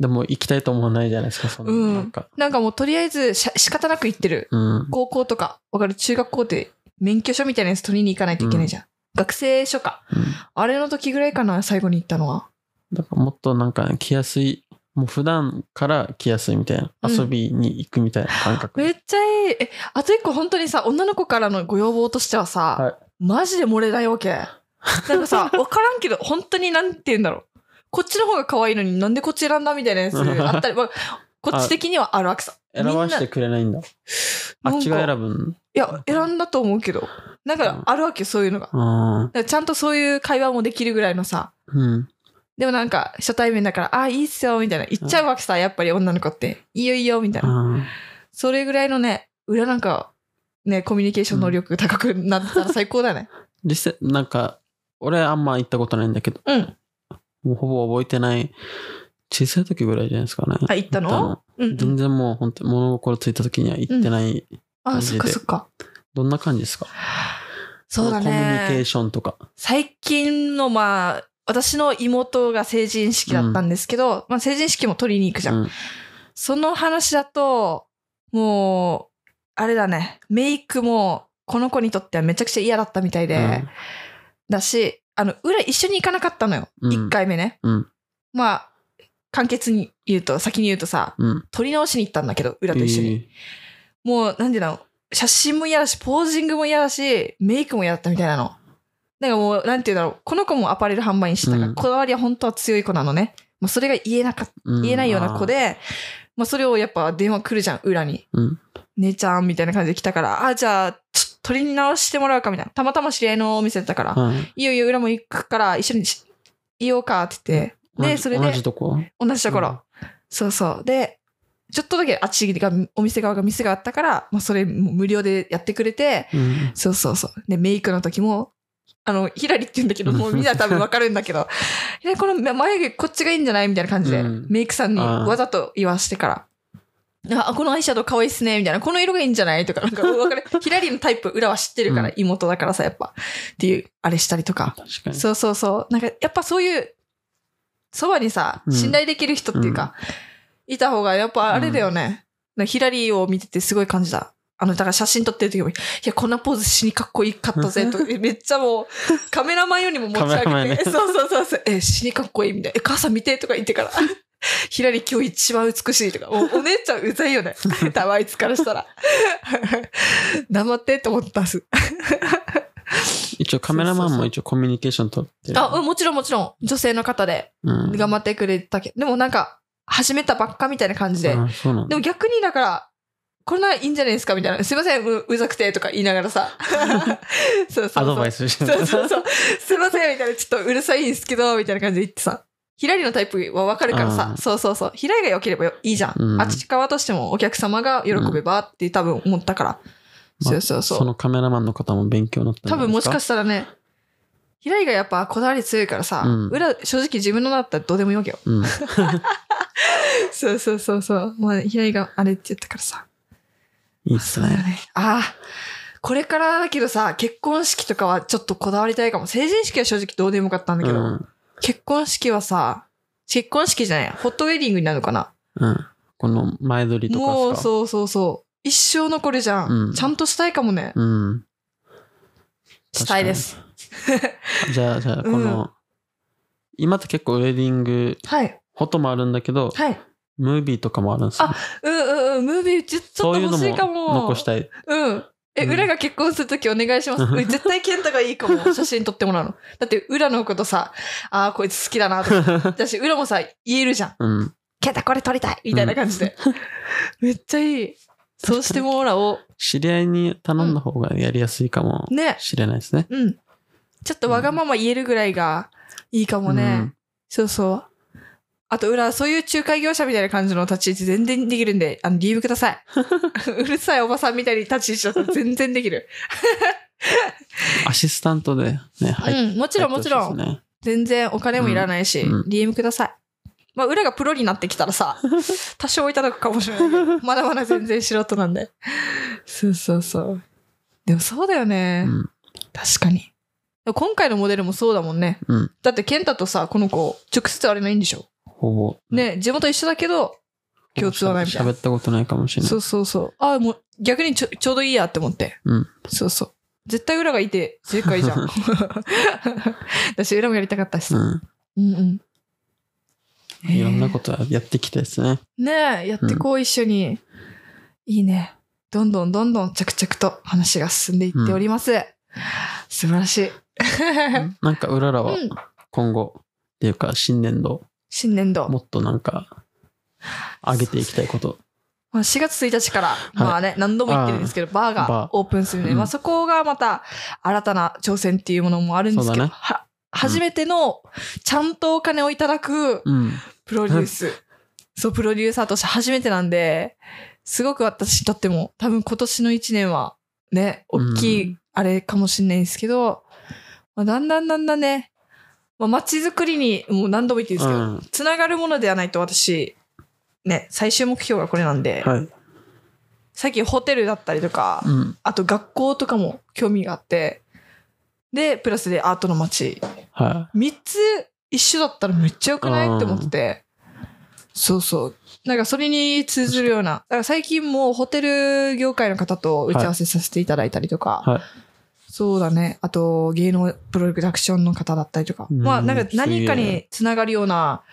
でも行きたいと思わないじゃないですか、そんな。うんなんか。なんかもうとりあえずし仕方なく行ってる。うん。高校とか、わかる？中学校って免許証みたいなやつ取りに行かないといけないじゃん。学生証か。うんあれの時ぐらいかな、最後に行ったのは。だからもっとなんか来やすい、もう普段から来やすいみたいな。うん遊びに行くみたいな感覚。めっちゃいい。え、あと一個本当にさ、女の子からのご要望としてはさ、はいマジで漏れないわけ。なんかさ、わからんけど、本当になんて言うんだろう。こっちの方が可愛いのになんでこっち選んだみたいなやつあったり、まあ、こっち的にはあるわけさ。選ばしてくれないんだ。あっちが選ぶんいや、選んだと思うけど。なんかあるわけよ、そういうのが。だかあらちゃんとそういう会話もできるぐらいのさ。ーうん。でもなんか初対面だから、あ、いいっすよ、みたいな。言っちゃうわけさ、やっぱり女の子って。いいよいいよ、みたいな。あそれぐらいのね、裏なんか、ね、コミュニケーション能力高くなったら最高だね。ー 実際、なんか、俺あんま行ったことないんだけど、うん。もうほぼ覚えてない。小さい時ぐらいじゃないですかね。あ、行ったの？うんうん。全然もう本当物心ついた時には行ってない。あ、そっ感じでかそっか。どんな感じですか？そうだコミュニケーね。ションとか。最近のまあ、私の妹が成人式だったんですけど、まあ成人式も取りに行くじゃん。うん。その話だと、もう、あれだね、メイクもこの子にとってはめちゃくちゃ嫌だったみたいで、だし、あの、裏一緒に行かなかったのよ。うん一、回目ね。うん。まあ、簡潔に言うと、先に言うとさ、うん。撮り直しに行ったんだけど、裏と一緒に。もう、なんでなの？写真も嫌だし、ポージングも嫌だし、メイクも嫌だったみたいなの。だからもう、なんて言うんだろう。この子もアパレル販売にしてたから、うんこだわりは本当は強い子なのね。もうそれが言えなか言えないような子。で、まあそれをやっぱ電話来るじゃん、裏に。うん。姉ちゃんみたいな感じで来たから、あ、じゃあ、ちょっと取り直してもらうかみたいな。たまたま知り合いのお店だったから、はい。いいよいいよ、裏も行くから一緒にしいようかって言って、で、それで同じとこ？同じところ。そうそう。で、ちょっとだけあっちが、お店側が店があったから、まあそれも無料でやってくれて、うん。そうそうそう。で、メイクの時も、あの、ヒラリって言うんだけど、もうみんな多分わかるんだけど、この眉毛こっちがいいんじゃないみたいな感じで、うんメイクさんにわざと言わしてから。あ、このアイシャドウ可愛いっすね、みたいな。この色がいいんじゃないとか、なんか、わかる。ヒラリのタイプ、裏は知ってるから、うん妹だからさ、やっぱ。っていう、あれしたりとか。確かに。そうそうそう。なんか、やっぱそういう、そばにさ、うん信頼できる人っていうか、いた方が、やっぱあれだよね。なんかヒラリーを見ててすごい感じた。あの、だから写真撮ってる時も、いや、こんなポーズ死にかっこいいかったぜ、と。えめっちゃもう、カメラマンよりも持ち上げて、ンねそうそうそうそう、え、死にかっこいいみたいな。え、母さん見てとか言ってから。ヒラリー今日一番美しいとか、おお姉ちゃんうざいよね。多分あいつからしたら。黙ってって思ったっす。一応カメラマンも一応コミュニケーション取って。あ、うんもちろんもちろん、女性の方で。うん。頑張ってくれたけど、でもなんか、始めたばっかみたいな感じで。でも逆にだから、これならいいんじゃないですか？みたいな。すいません、ううざくてとか言いながらさ。そうそうそう。アドバイスしてそうそうそう。すいません、みたいな。ちょっとうるさいんですけど、みたいな感じで言ってさ。ヒラリのタイプはわかるからさう。んそうそうそう。ヒラリが良ければよいいじゃん。うんあっち側としてもお客様が喜べばって多分思ったから。まあそうそうそう。そのカメラマンの方も勉強になった多分もしか？したらね、ヒラリがやっぱこだわり強いからさ、うん裏、正直自分のだったらどうでもいいわけよ。うん。そうそうそうそう。まあ、平井があれって言ったからさ。いいっすね。そうだよね。ああ。これからだけどさ、結婚式とかはちょっとこだわりたいかも。成人式は正直どうでもよかったんだけど、うん。結婚式はさ、結婚式じゃない、ホットウェディングになるのかなうん。この前撮りとかもうそうそうそう。一生残るじゃん。うんちゃんとしたいかもね。うん。したいです。じゃあ、じゃあ、この、今って結構ウェディング、はい。フォトもあるんだけど、はい。ムービーとかもあるんですよ。うんうんうん。ムービーちょっとそういうの欲しいかもも。残したい。うん。え、うん裏が結婚するときお願いします。うん絶対ケンタがいいかも。写真撮ってもらうの。だって裏のことさ、ああ、こいつ好きだなとか。私、裏もさ、言えるじゃん。うん。ケンタこれ撮りたいみたいな感じで。めっちゃいい。そうしてもらおう。知り合いに頼んだ方がやりやすいかもね。しれないですね。うん。ちょっとわがまま言えるぐらいがいいかもね。うんそうそう。あと裏、そういう仲介業者みたいな感じの立ち位置全然できるんで、あの、DM ください。うるさいおばさんみたいに立ち位置だったら全然できる。アシスタントでね、入っうん、もちろんもちろん。ね全然お金もいらないし、うんうん DM ください。まあ、裏がプロになってきたらさ、多少いただくかもしれないけど、まだまだ全然素人なんで。そうそうそう。でもそうだよね。うん確かに。今回のモデルもそうだもんね。うん。だって、ケンタとさ、この子、直接あれないんでしょ？ほぼ。ね、地元一緒だけど、共通はないみたいな喋ったことないかもしれない。そうそうそう。あもう逆にちょちょうどいいやって思って。うん。そうそう。絶対裏がいて正解じゃん。私裏もやりたかったしさ。うん。うんうん。いろんなことやってきたですね。ねえ、やってこう、一緒に。いいね。どんどんどんどん着々と話が進んでいっております。素晴らしい。なんか、うららはうん今後、っていうか、新年度、新年度。もっとなんか、上げていきたいこと。まあ、4月1日から、まあね、何度も言ってるんですけど、バーバーがオープンするので、うんまあそこがまた新たな挑戦っていうものもあるんですけど、ねは初めてのちゃんとお金をいただくうん。プロデュース。そう、プロデューサーとして初めてなんで、すごく私にとっても、多分今年の1年は、ね、大きういあれかもしれないんですけど、まあ、だんだんだんだんね、まあ、街づくりに、もう何度も言ってるんですけど、うんつながるものではないと私、ね、最終目標がこれなんで、はい。最近ホテルだったりとか、うん。あと学校とかも興味があって、で、プラスでアートの街。は3つ一緒だったらめっちゃ良くないうんって思ってて。そうそう。なんかそれに通ずるような。だから最近もホテル業界の方と打ち合わせさせていただいたりとか。い。はい。そうだね。あと芸能プロダクションの方だったりとか。うんまあなんか何かにつながるような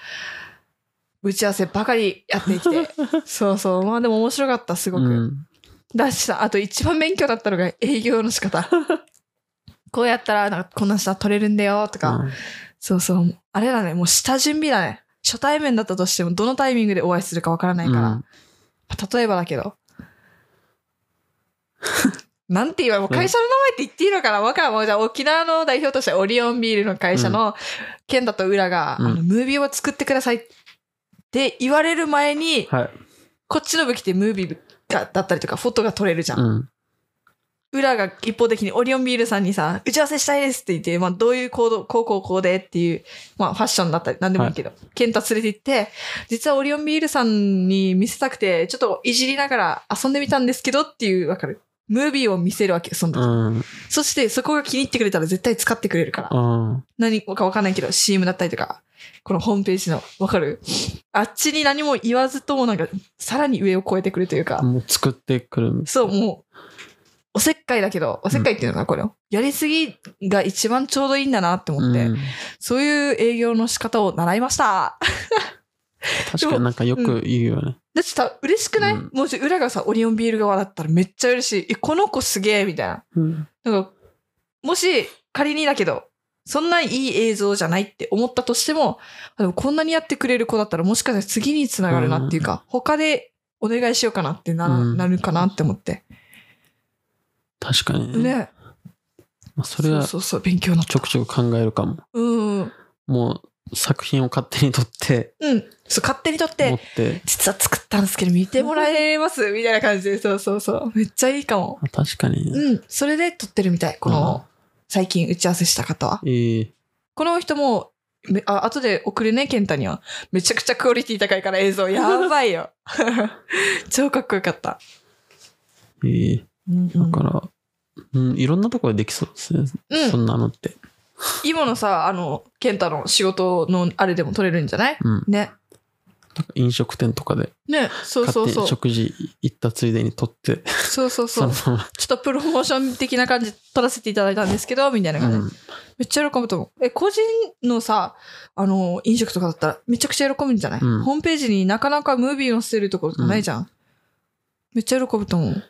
打ち合わせばかりやってきて。そうそう。まあでも面白かった、すごく。うん。だしさ、あと一番勉強だったのが営業の仕方。こうやったら、なんかこんな下取れるんだよとか、うんそうそう。あれだね、もう下準備だね。初対面だったとしても、どのタイミングでお会いするかわからないから。うん例えばだけど。なんて言えば、もう会社の名前って言っていいのかな？わからん。もうじゃあ沖縄の代表としてオリオンビールの会社の、ケンタと裏が、うんあの、ムービーを作ってくださいって言われる前に、はい。こっちの武器ってムービーがだったりとか、フォトが撮れるじゃん。うん。裏が一方的にオリオンビールさんにさ、打ち合わせしたいですって言って、まあどういう行動、こうこうこうでっていう、まあファッションだったりなんでもいいけど、ケンタ連れて行って、実はオリオンビールさんに見せたくて、ちょっといじりながら遊んでみたんですけどっていう、わかる。ムービーを見せるわけ、その時。うん。そしてそこが気に入ってくれたら絶対使ってくれるから。うん。何かわかんないけど、CM だったりとか、このホームページの、わかる？あっちに何も言わずともなんか、さらに上を超えてくるというか。もう作ってくる。そう、もう、おせっかいだけど、おせっかいっていうのかな、これを。やりすぎが一番ちょうどいいんだなって思って、うんそういう営業の仕方を習いました。確かになんかよく言うよね。だってさ、嬉しくない、うんもし裏がさ、オリオンビール側だったらめっちゃ嬉しい。え、この子すげえみたいな。うん。なんか、もし仮にだけど、そんないい映像じゃないって思ったとしても、あでもこんなにやってくれる子だったらもしかしたら次につながるなっていうか、他でお願いしようかなってな,、うんなるかなって思って。確かにね。ね。まあ、それはそうそうそう、勉強になったちょくちょく考えるかも。うんうん。もう作品を勝手に撮って、うん。そう、勝手に撮っ、持ってて、実は作ったんですけど見てもらえますみたいな感じで、そうそうそう。めっちゃいいかも。あ確かにね。うん。それで撮ってるみたい。この、最近打ち合わせした方は。ええこの人も、めあ、後で送るね、ケンタには。めちゃくちゃクオリティ高いから映像やばいよ。超かっこよかった。ええうんだから、うん、いろんなところでできそうですね。うんそんなのって。今のさ、あの、ケンタの仕事のあれでも撮れるんじゃない？うん。ね。飲食店とかで、ね、そうそうそう。食事行ったついでに撮って、そうそうそう。そちょっとプロモーション的な感じで撮らせていただいたんですけど、みたいなま、感じで。うん。めっちゃ喜ぶと思う。え、個人のさ、あの、飲食とかだったらめちゃくちゃ喜ぶんじゃない、うんホームページになかなかムービー載せるところとかないじゃん。めっちゃ喜ぶと思う。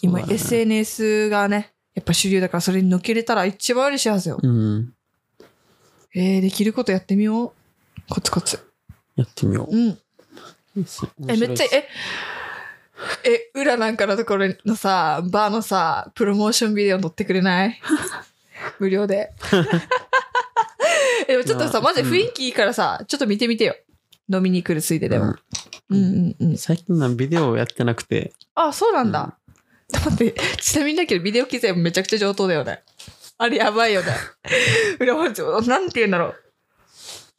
今、ね SNS がね、やっぱ主流だからそれに乗っけれたら一番嬉しいはずよ。うん。えー、できることやってみよう。コツコツ。やってみよう。うん。え、めっちゃ、え、え、裏なんかのところのさ、バーのさ、プロモーションビデオ撮ってくれない？無料で。えでもちょっとさ、まあマジで雰囲気いいからさ、ちょっと見てみてよ。飲みに来るついででも。うんうんうんうん。最近はビデオやってなくて、あ、そうなんだ。待って、ちなみにだけどビデオ機材もめちゃくちゃ上等だよね。あれやばいよね。裏マジなんて言うんだろう。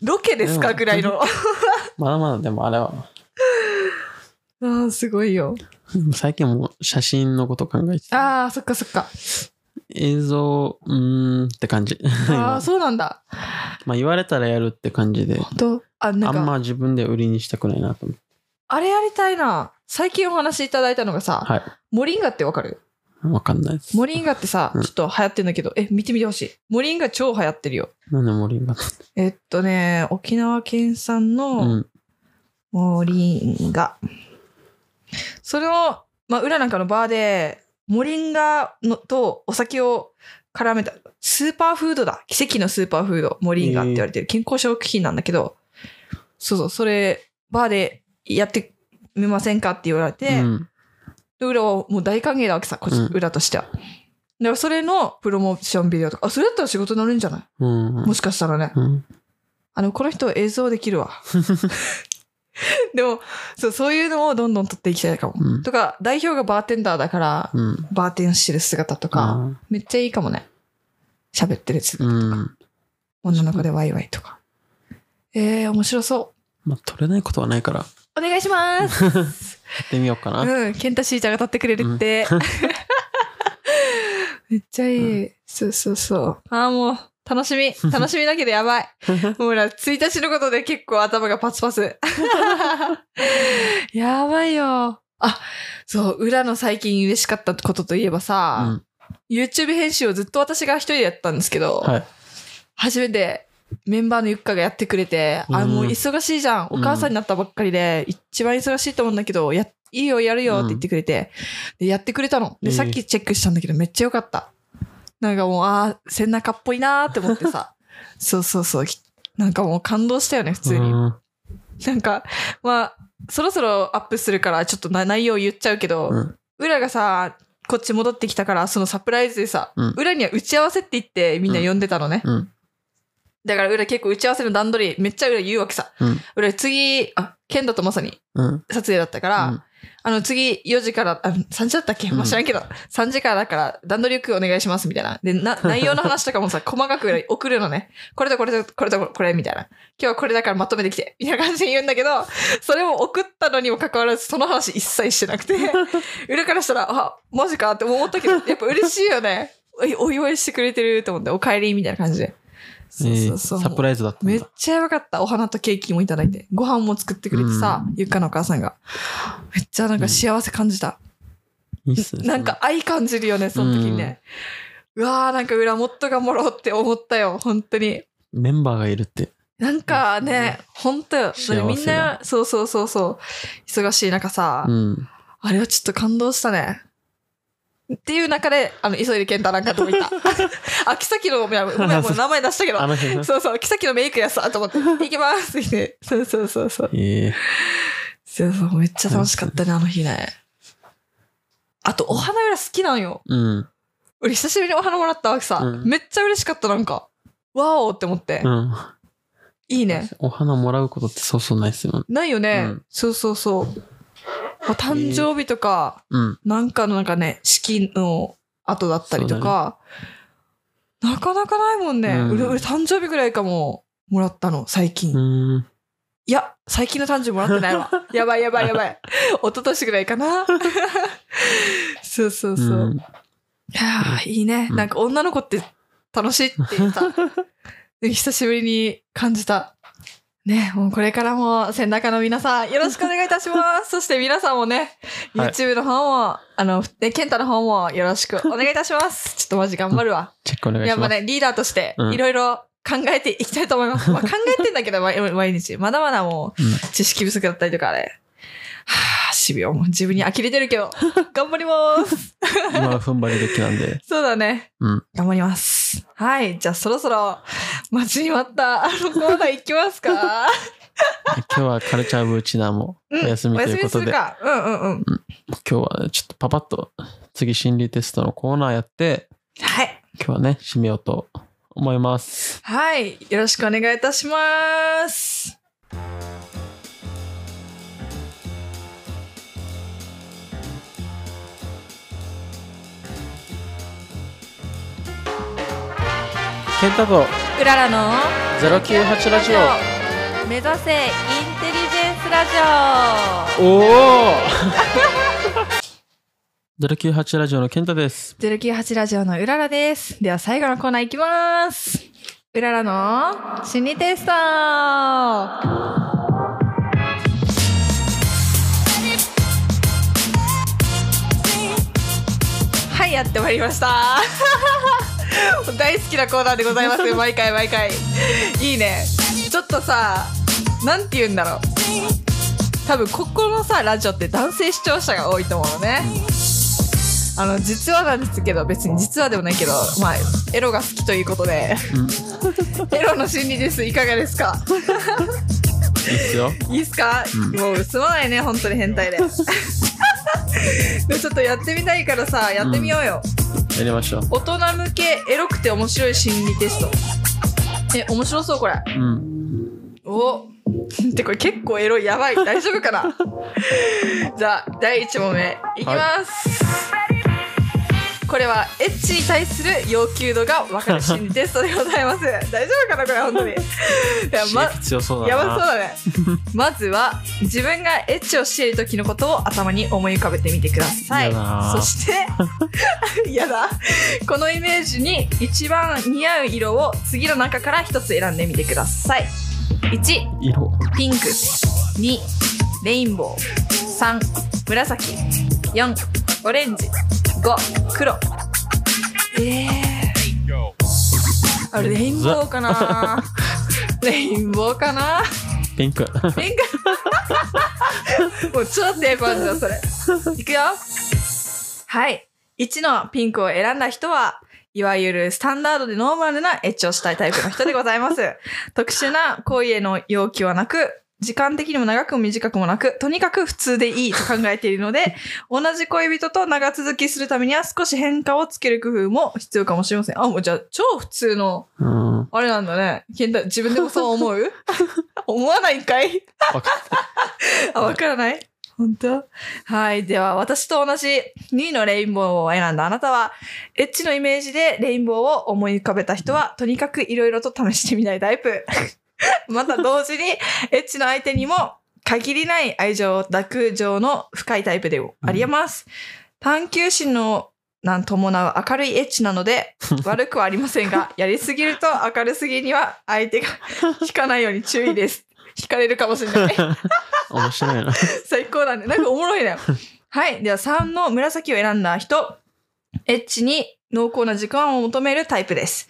ロケですかぐらいの。まだまだでもあれは、あーすごいよ。最近はもう写真のこと考えててああ、そっかそっか。映像、うーんって感じ。ああ、そうなんだ。まあ言われたらやるって感じで、本当？あ、なんか、あんま自分で売りにしたくないなと思って。あれやりたいな。最近お話しいただいたのがさ、はい。モリンガってわかる？わかんないです。モリンガってさ、うんちょっと流行ってんだけど、え、見てみてほしい。モリンガ超流行ってるよ。なんでモリンガえっとね、沖縄県産うのん。モリンガ。それを、まあ、裏なんかのバーで、モリンガのとお酒を絡めた、スーパーフードだ。奇跡のスーパーフード、モリンガって言われてる健康食品なんだけど、そうそう、それ、バーでやってみませんかって言われて、うん。で裏はもう大歓迎なわけさ、こっち、うん裏としては。だからそれのプロモーションビデオとか、あ、それだったら仕事になるんじゃない？うん。もしかしたらね。うん。あの、この人映像できるわ。でも、そう、そういうのをどんどん撮っていきたいかも。うんとか、代表がバーテンダーだから、うん。バーテンしてる姿とか、めっちゃいいかもね。喋ってる姿とか、うん。女の子でワイワイとか。えー、面白そう。まあ、取れないことはないから、やお願いします。ってみようかな。うん、ケンタシーちゃんが撮ってくれるって。めっちゃいい。そうそうそう。ああ、もう、楽しみ。楽しみだけどやばい。もうほら、1日のことで結構頭がパツパツ。やばいよ。あ、そう、裏の最近嬉しかったことといえばうさ、ん。YouTube 編集をずっと私が一人でやったんですけど、はい。初めてメンバーのゆっかがやってくれて、あ、うんもう忙しいじゃん。お母さんになったばっかりで、一番忙しいと思うんだけど、や、いいよ、やるよって言ってくれて、で、やってくれたの。で、ええさっきチェックしたんだけど、めっちゃよかった。なんかもう、ああ、背中っぽいなーって思ってさ。そうそうそう。なんかもう感動したよね、普通に。うんなんか、まあ、そろそろアップするから、ちょっとな内容言っちゃうけど、うん裏がさ、こっち戻ってきたから、そのサプライズでさ、うん裏には打ち合わせって言ってみんな呼んでたのね。うん。だから裏結構打ち合わせの段取りめっちゃ裏言うわけさ。うん。裏次、あ、ケンダとまさにうん。撮影だったから、うんあの次4時から、あ、3時だったっけ？まあ、うん知らんけど、3時からだから段取りよくお願いしますみたいな。で、な、内容の話とかもさ、細かく送るのね。これとこれとこれとこれみたいな。今日はこれだからまとめてきて。みたいな感じで言うんだけど、それも送ったのにもかかわらず、その話一切してなくて、裏からしたら、あ、マジかって思ったけど、やっぱ嬉しいよね。おお祝いしてくれてると思って、お帰りみたいな感じで。そうそうサプライズだった。めっちゃやばかった。お花とケーキもいただいて。ご飯も作ってくれてさ、ゆっかのお母さんが。めっちゃなんか幸せ感じた。いいっすね。なんか愛感じるよね、その時にね。うわーなんか裏もっと頑張ろうって思ったよ、本当に。メンバーがいるって。なんかね、本当よ。みんな、そうそうそうそう、忙しい中さ、うん。あれはちょっと感動したね。っていう中で、あの、急いで健太なんかともいた。あ、木崎の、いやごめん、もう名前出したけどあ。の辺な。そうそう、木崎のメイクやさ、と思って、行きますって。そうそうそうそう。ええ。そうそう、めっちゃ楽しかったね、あの日ね。あと、お花裏好きなんよ。うん。俺、久しぶりにお花もらったわけさ。うんめっちゃ嬉しかった、なんか。わおって思って。うん。いいね。お花もらうことってそうそうないっすよね。ないよね。うんそうそうそう。まあ誕生日とか、うん。なんかのなんかね、式の後だったりとか、なかなかないもんね。うん俺、俺誕生日ぐらいかも、もらったの、最近。うん。いや、最近の誕生日もらってないわ。やばいやばいやばい。一昨年ぐらいかな。そうそうそう。うんいやーいいね。うんなんか女の子って楽しいって言った。久しぶりに感じた。ね、もうこれからも、背中の皆さん、よろしくお願いいたします。そして皆さんもね、はい YouTube の方も、あの、ね、ケンタの方もよろしくお願いいたします。ちょっとマジ頑張るわ。チェックお願いします。やっぱね、リーダーとしてう、んいろいろ考えていきたいと思います。まあ、考えてんだけど、毎毎日。まだまだもうんう、知識不足だったりとかね。はぁ、自分に呆れてるけど、頑張ります。今は踏ん張り時なんで。そうだね。うん。頑張ります。はい。じゃあそろそろ、待ちに待った、あのコーナー行きますか？今日はカルチャーブーチナーもおうん休みということで、お休みするか。うんうんうん。今日はちょっとパパッと次心理テストのコーナーやって、はい。今日はね、締めようと思います。はい。よろしくお願いいたします。ケンタとうららの098ラジオ。目指せインテリジェンスラジおお !098 ラジオのケンタです。オ098ラジオのうららです。では最後のコーナーいきます。うららの心理テストはい、やってまいりました。大好きなコーナーでございますよ、毎回毎回。いいね。ちょっとさ、なんて言うんだろう。多分、ここのさ、ラジオって男性視聴者が多いと思うのね。あの実はなんですけど別に実はでもないけどまあエロが好きということでうん。エロの心理ですいかがですか？いいっすよ。いいっすか、うんもうすまないね本当に変態で でもちょっとやってみたいからさやってみようよ、やりましょう。大人向けエロくて面白い心理テスト。え面白そうこれ。うん。お。ってこれ結構エロい。やばい。大丈夫かな？じゃあ第1問目。いきます、これはエッチに対する要求度が分かる心理テストでございます。大丈夫かなこれ本当に。いや ま強そうだやな。ばそうだね。まずは自分がエッチをしている時のことを頭に思い浮かべてみてください。そしてやだ。このイメージに一番似合う色を次の中から一つ選んでみてください。1色。ピンク。2レインボー。3紫。4オレンジ5黒。えー、あレインボーかな？レインボーかな？ピンク。ピンク。もう超定番じゃんそれ。いくよ。はい。1のピンクを選んだ人はいわゆるスタンダードでノーマルなエッチをしたいタイプの人でございます。特殊な行為への要求はなく、時間的にも長くも短くもなく、とにかく普通でいいと考えているので、同じ恋人と長続きするためには少し変化をつける工夫も必要かもしれません。あ、もうじゃあ超普通の、うん。わあれなんだね。健太自分でもそう思う？思わないんかい？あ、わからない？本当？はい。では、私と同じ2位のレインボーを選んだあなたは、エッチのイメージでレインボーを思い浮かべた人は、とにかくいろいろと試してみたいタイプ。また同時に、エッチの相手にも限りない愛情を抱く情の深いタイプでありえます。探求心のなん伴う明るいエッチなので、悪くはありませんが、やりすぎると明るすぎには相手が引かないように注意です。引かれるかもしれない。面白いな。最高だね。なんかおもろいね。はい。では3の紫を選んだ人。エッチに濃厚な時間を求めるタイプです。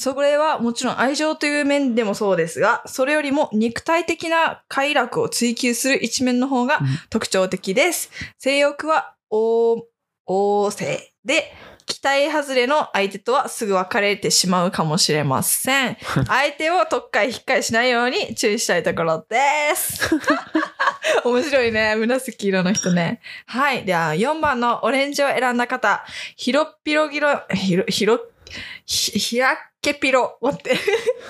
それはもちろん愛情という面でもそうですが、それよりも肉体的な快楽を追求する一面の方がうん特徴的です。性欲は旺旺盛で、期待外れの相手とはすぐ別れてしまうかもしれません。相手を特会引っかえしないように注意したいところです。面白いね。紫色の人ね。はい。では、4番のオレンジを選んだ方。ひろっぴろぎろ、ひろ、ひろ、ひ、ひらけぴろ。待って。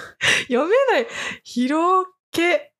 読めない。ひろけ、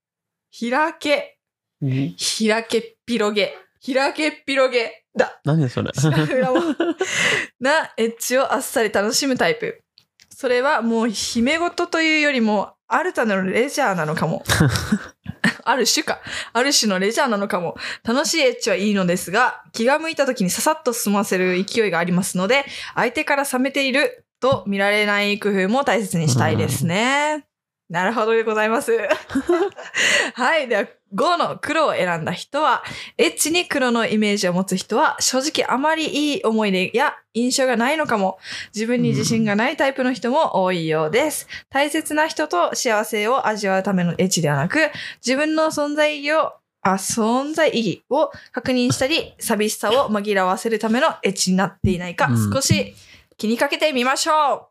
ひらけ、うんひらけっぴろげ。ひらけっぴろげ。だ。何それ？なエッジをあっさり楽しむタイプ。それはもう姫事というよりも、新たなるレジャーなのかも。ある種か。ある種のレジャーなのかも。楽しいエッチはいいのですが、気が向いた時にささっと済ませる勢いがありますので、相手から冷めていると見られない工夫も大切にしたいですね。なるほどでございます。はい。では、5の黒を選んだ人は、エッチに黒のイメージを持つ人は、正直あまりいい思い出や印象がないのかも。自分に自信がないタイプの人も多いようです。大切な人と幸せを味わうためのエッチではなく、自分の存在意義を、あ、存在意義を確認したり、寂しさを紛らわせるためのエッチになっていないか、うん少し気にかけてみましょ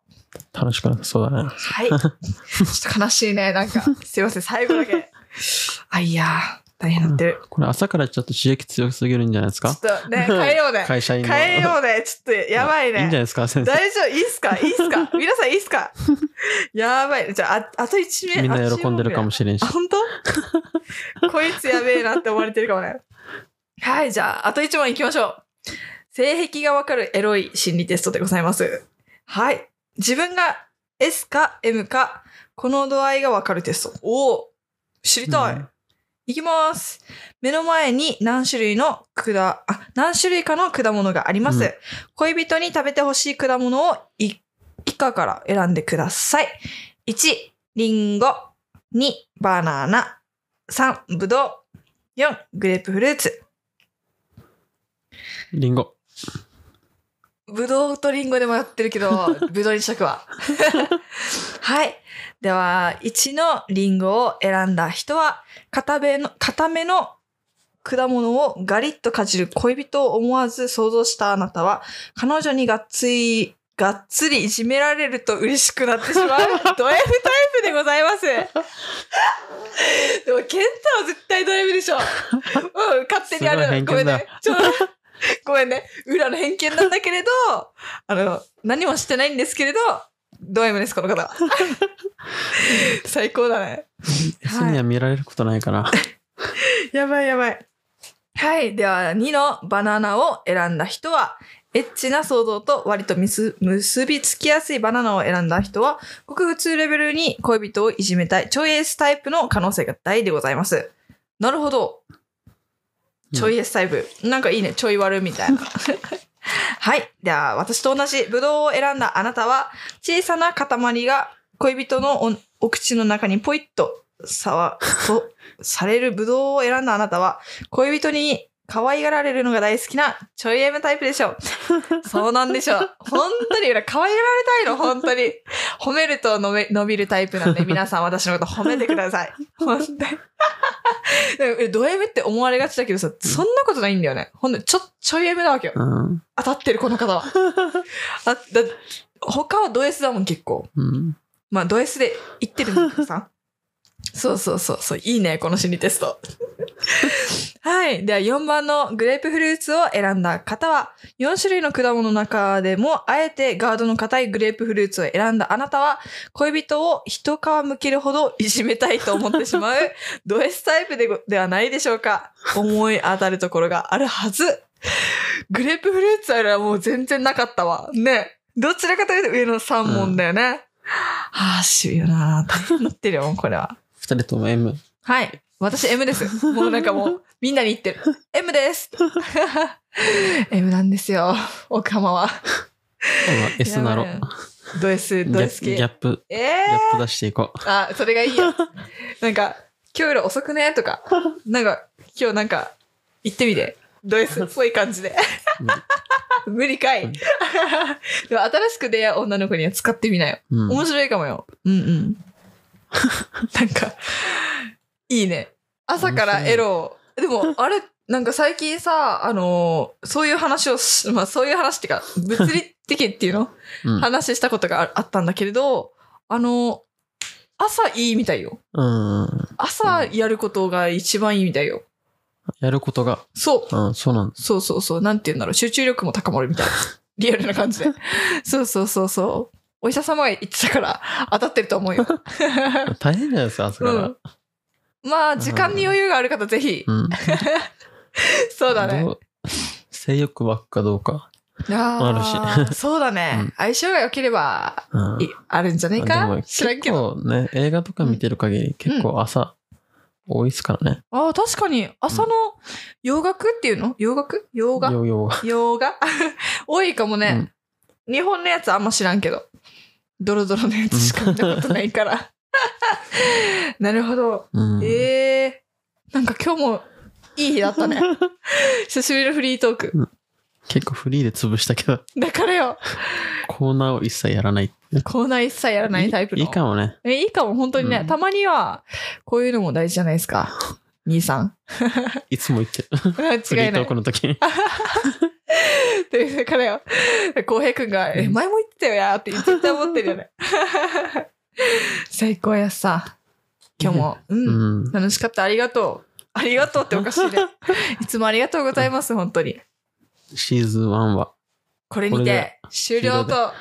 う。楽しくなさそうだね。はい。ちょっと悲しいね。なんか、すいません、最後だけ。あ、いやー、大変なってる。これ朝からちょっと刺激強すぎるんじゃないですか？ちょっとね、変えようね。会社員の。変えようね。ちょっと、やばいね。いいんじゃないですか？先生。大丈夫？いいっすか？いいっすか？皆さんいいっすか？やばい。じゃあ、ああと1名。みんな喜んでるかもしれんしあ、。本当？こいつやべえなって思われてるかもね。はい、じゃあ、あと1問いきましょう。性癖がわかるエロい心理テストでございます。はい。自分が S か M か、この度合いがわかるテスト。おお知りたい。うんいきます。目の前に何種類の果、あ、何種類かの果物があります。うん恋人に食べてほしい果物をい以下から選んでください。1、リンゴ。2、バナナ。3、ブドウ。4、グレープフルーツ。リンゴ。ブドウとリンゴで迷ってるけど、ブドウにしとくわ。はい。では、1のリンゴを選んだ人は、固めの、固めの果物をガリッとかじる恋人を思わず想像したあなたは、彼女にがっつり、がっつりいじめられると嬉しくなってしまうド M タイプでございます。でも、ケンタは絶対ド M でしょ。うん、勝手にある。すごめんね。ちょ ごめんね。裏の偏見なんだけれど、あの、何もしてないんですけれど、ド M です、この方は。最高だね。S には見られることないから。やばいやばい。はい。では、2のバナナを選んだ人は、エッチな想像と割と結びつきやすいバナナを選んだ人は、ごく普通レベルに恋人をいじめたい、ちょいエースタイプの可能性が大でございます。なるほど。ちょいエースタイプ。なんかいいね。ちょい悪みたいな。はい。では、私と同じブドウを選んだあなたは、小さな塊が恋人のおお口の中にポイッとさわ、とされるブドウを選んだあなたは、恋人に可愛がられるのが大好きなちょい M タイプでしょう。そうなんでしょう。本当に、俺可愛がられたいの、本当に。褒めると伸び伸びるタイプなんで、皆さん私のこと褒めてください。本当に。ド M って思われがちだけどさ、そんなことないんだよね。ほんと、ちょ、ちょい M なわけよ。うん。当たってる、この方は。あ、だ、他はド S だもん、結構。うん。まあ、ド S で言ってるんだけどさ。そうそうそうそう。いいね、この心理テスト。はい。では、4番のグレープフルーツを選んだ方は、4種類の果物の中でも、あえてガードの硬いグレープフルーツを選んだあなたは、恋人を一皮むけるほどいじめたいと思ってしまう、ド S タイプでではないでしょうか。思い当たるところがあるはず。グレープフルーツはもう全然なかったわ。ね。どちらかというと上の3問だよね。はあ、しゅよな。大変になってるよ、これは。二人とも M。はい。私 M です。もうなんかもう、みんなに言ってる。M です。M なんですよ、奥浜は。まあ S なろ。ド S、ドャ S 系。ギャップ、えギャップ出していこー、あ、それがいいよ。なんか、今日より遅くね？とか、なんか、今日なんか、行ってみて。ド S っぽい感じで。無理かい。でも新しく出会う女の子には使ってみなよ。う。うん。面白いかもよ。うんうん。なんか、いいね。朝からエロを。でも、あれ、なんか最近さ、あのーそういう話をし、まあそういう話っていうか、物理的っていうの？うん。話したことがああったんだけれど、あの朝いいみたいよ。うん。朝やることが一番いいみたいよ。やることが、そう。うん、そうなん。そうそうそう。なんて言うんだろう。集中力も高まるみたいな。リアルな感じで。そうそうそうそう。お医者様が言ってたから 当たってると思うよ。大変じゃないですか、朝から。うんまあ、時間に余裕がある方、ぜひ。うん。そうだね性欲湧くかどうか。ああるし。そうだね。うん相性が良ければ、うん。いあるんじゃないでかも知らんけ結ど。構ね、映画とか見てる限り、結構朝、多いっすからね。ああ、確かに、朝の洋楽っていうの？洋楽？洋画？洋画多いかもね、日本のやつあんま知らんけど。ドロドロのやつしか見たことないから。なるほど。うん。ええなんか今日もいい日だったね。久しぶりのフリートーク。結構フリーで潰したけど、だからよ、コーナーを一切やらない。コーナー一切やらないタイプの。いいいかもね。え、いいかも、本当にね。うんたまには、こういうのも大事じゃないですか。兄さん。いつも言ってる。間フリ違いートーない。クの時に。で、だからよ、浩平くんが、え、前も言ってたよや、って絶対思ってるよね。最高やさ。今日も、う、うんん。楽しかった。ありがとう。ありがとうっておかしいね。いつもありがとうございます、本当に。シーズン1は。これにて終了終と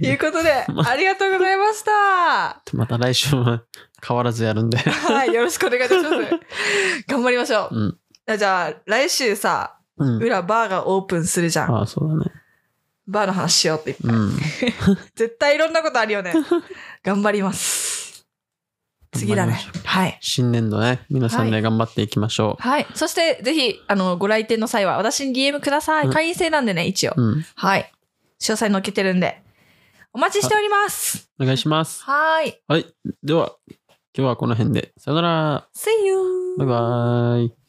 いうことで、ありがとうございました。また来週も変わらずやるんで。はい、よろしくお願いいたします。頑張りましょう。うん。あじゃあ、来週さ、うん。裏バーがオープンするじゃん。ああ、そうだね。バーの話しようって言って。うん。絶対いろんなことあるよね。頑張ります。次だね。はい。新年度ね、皆さんはいで頑張っていきましょはい。そして、ぜひ、あの、ご来店の際は、私に DM ください。うん会員制なんでね、一応。はい。詳細載っけてるんで。お待ちしております。お願いします。はい。はい。では、今日はこの辺で。さよなら。See you! バイバイ。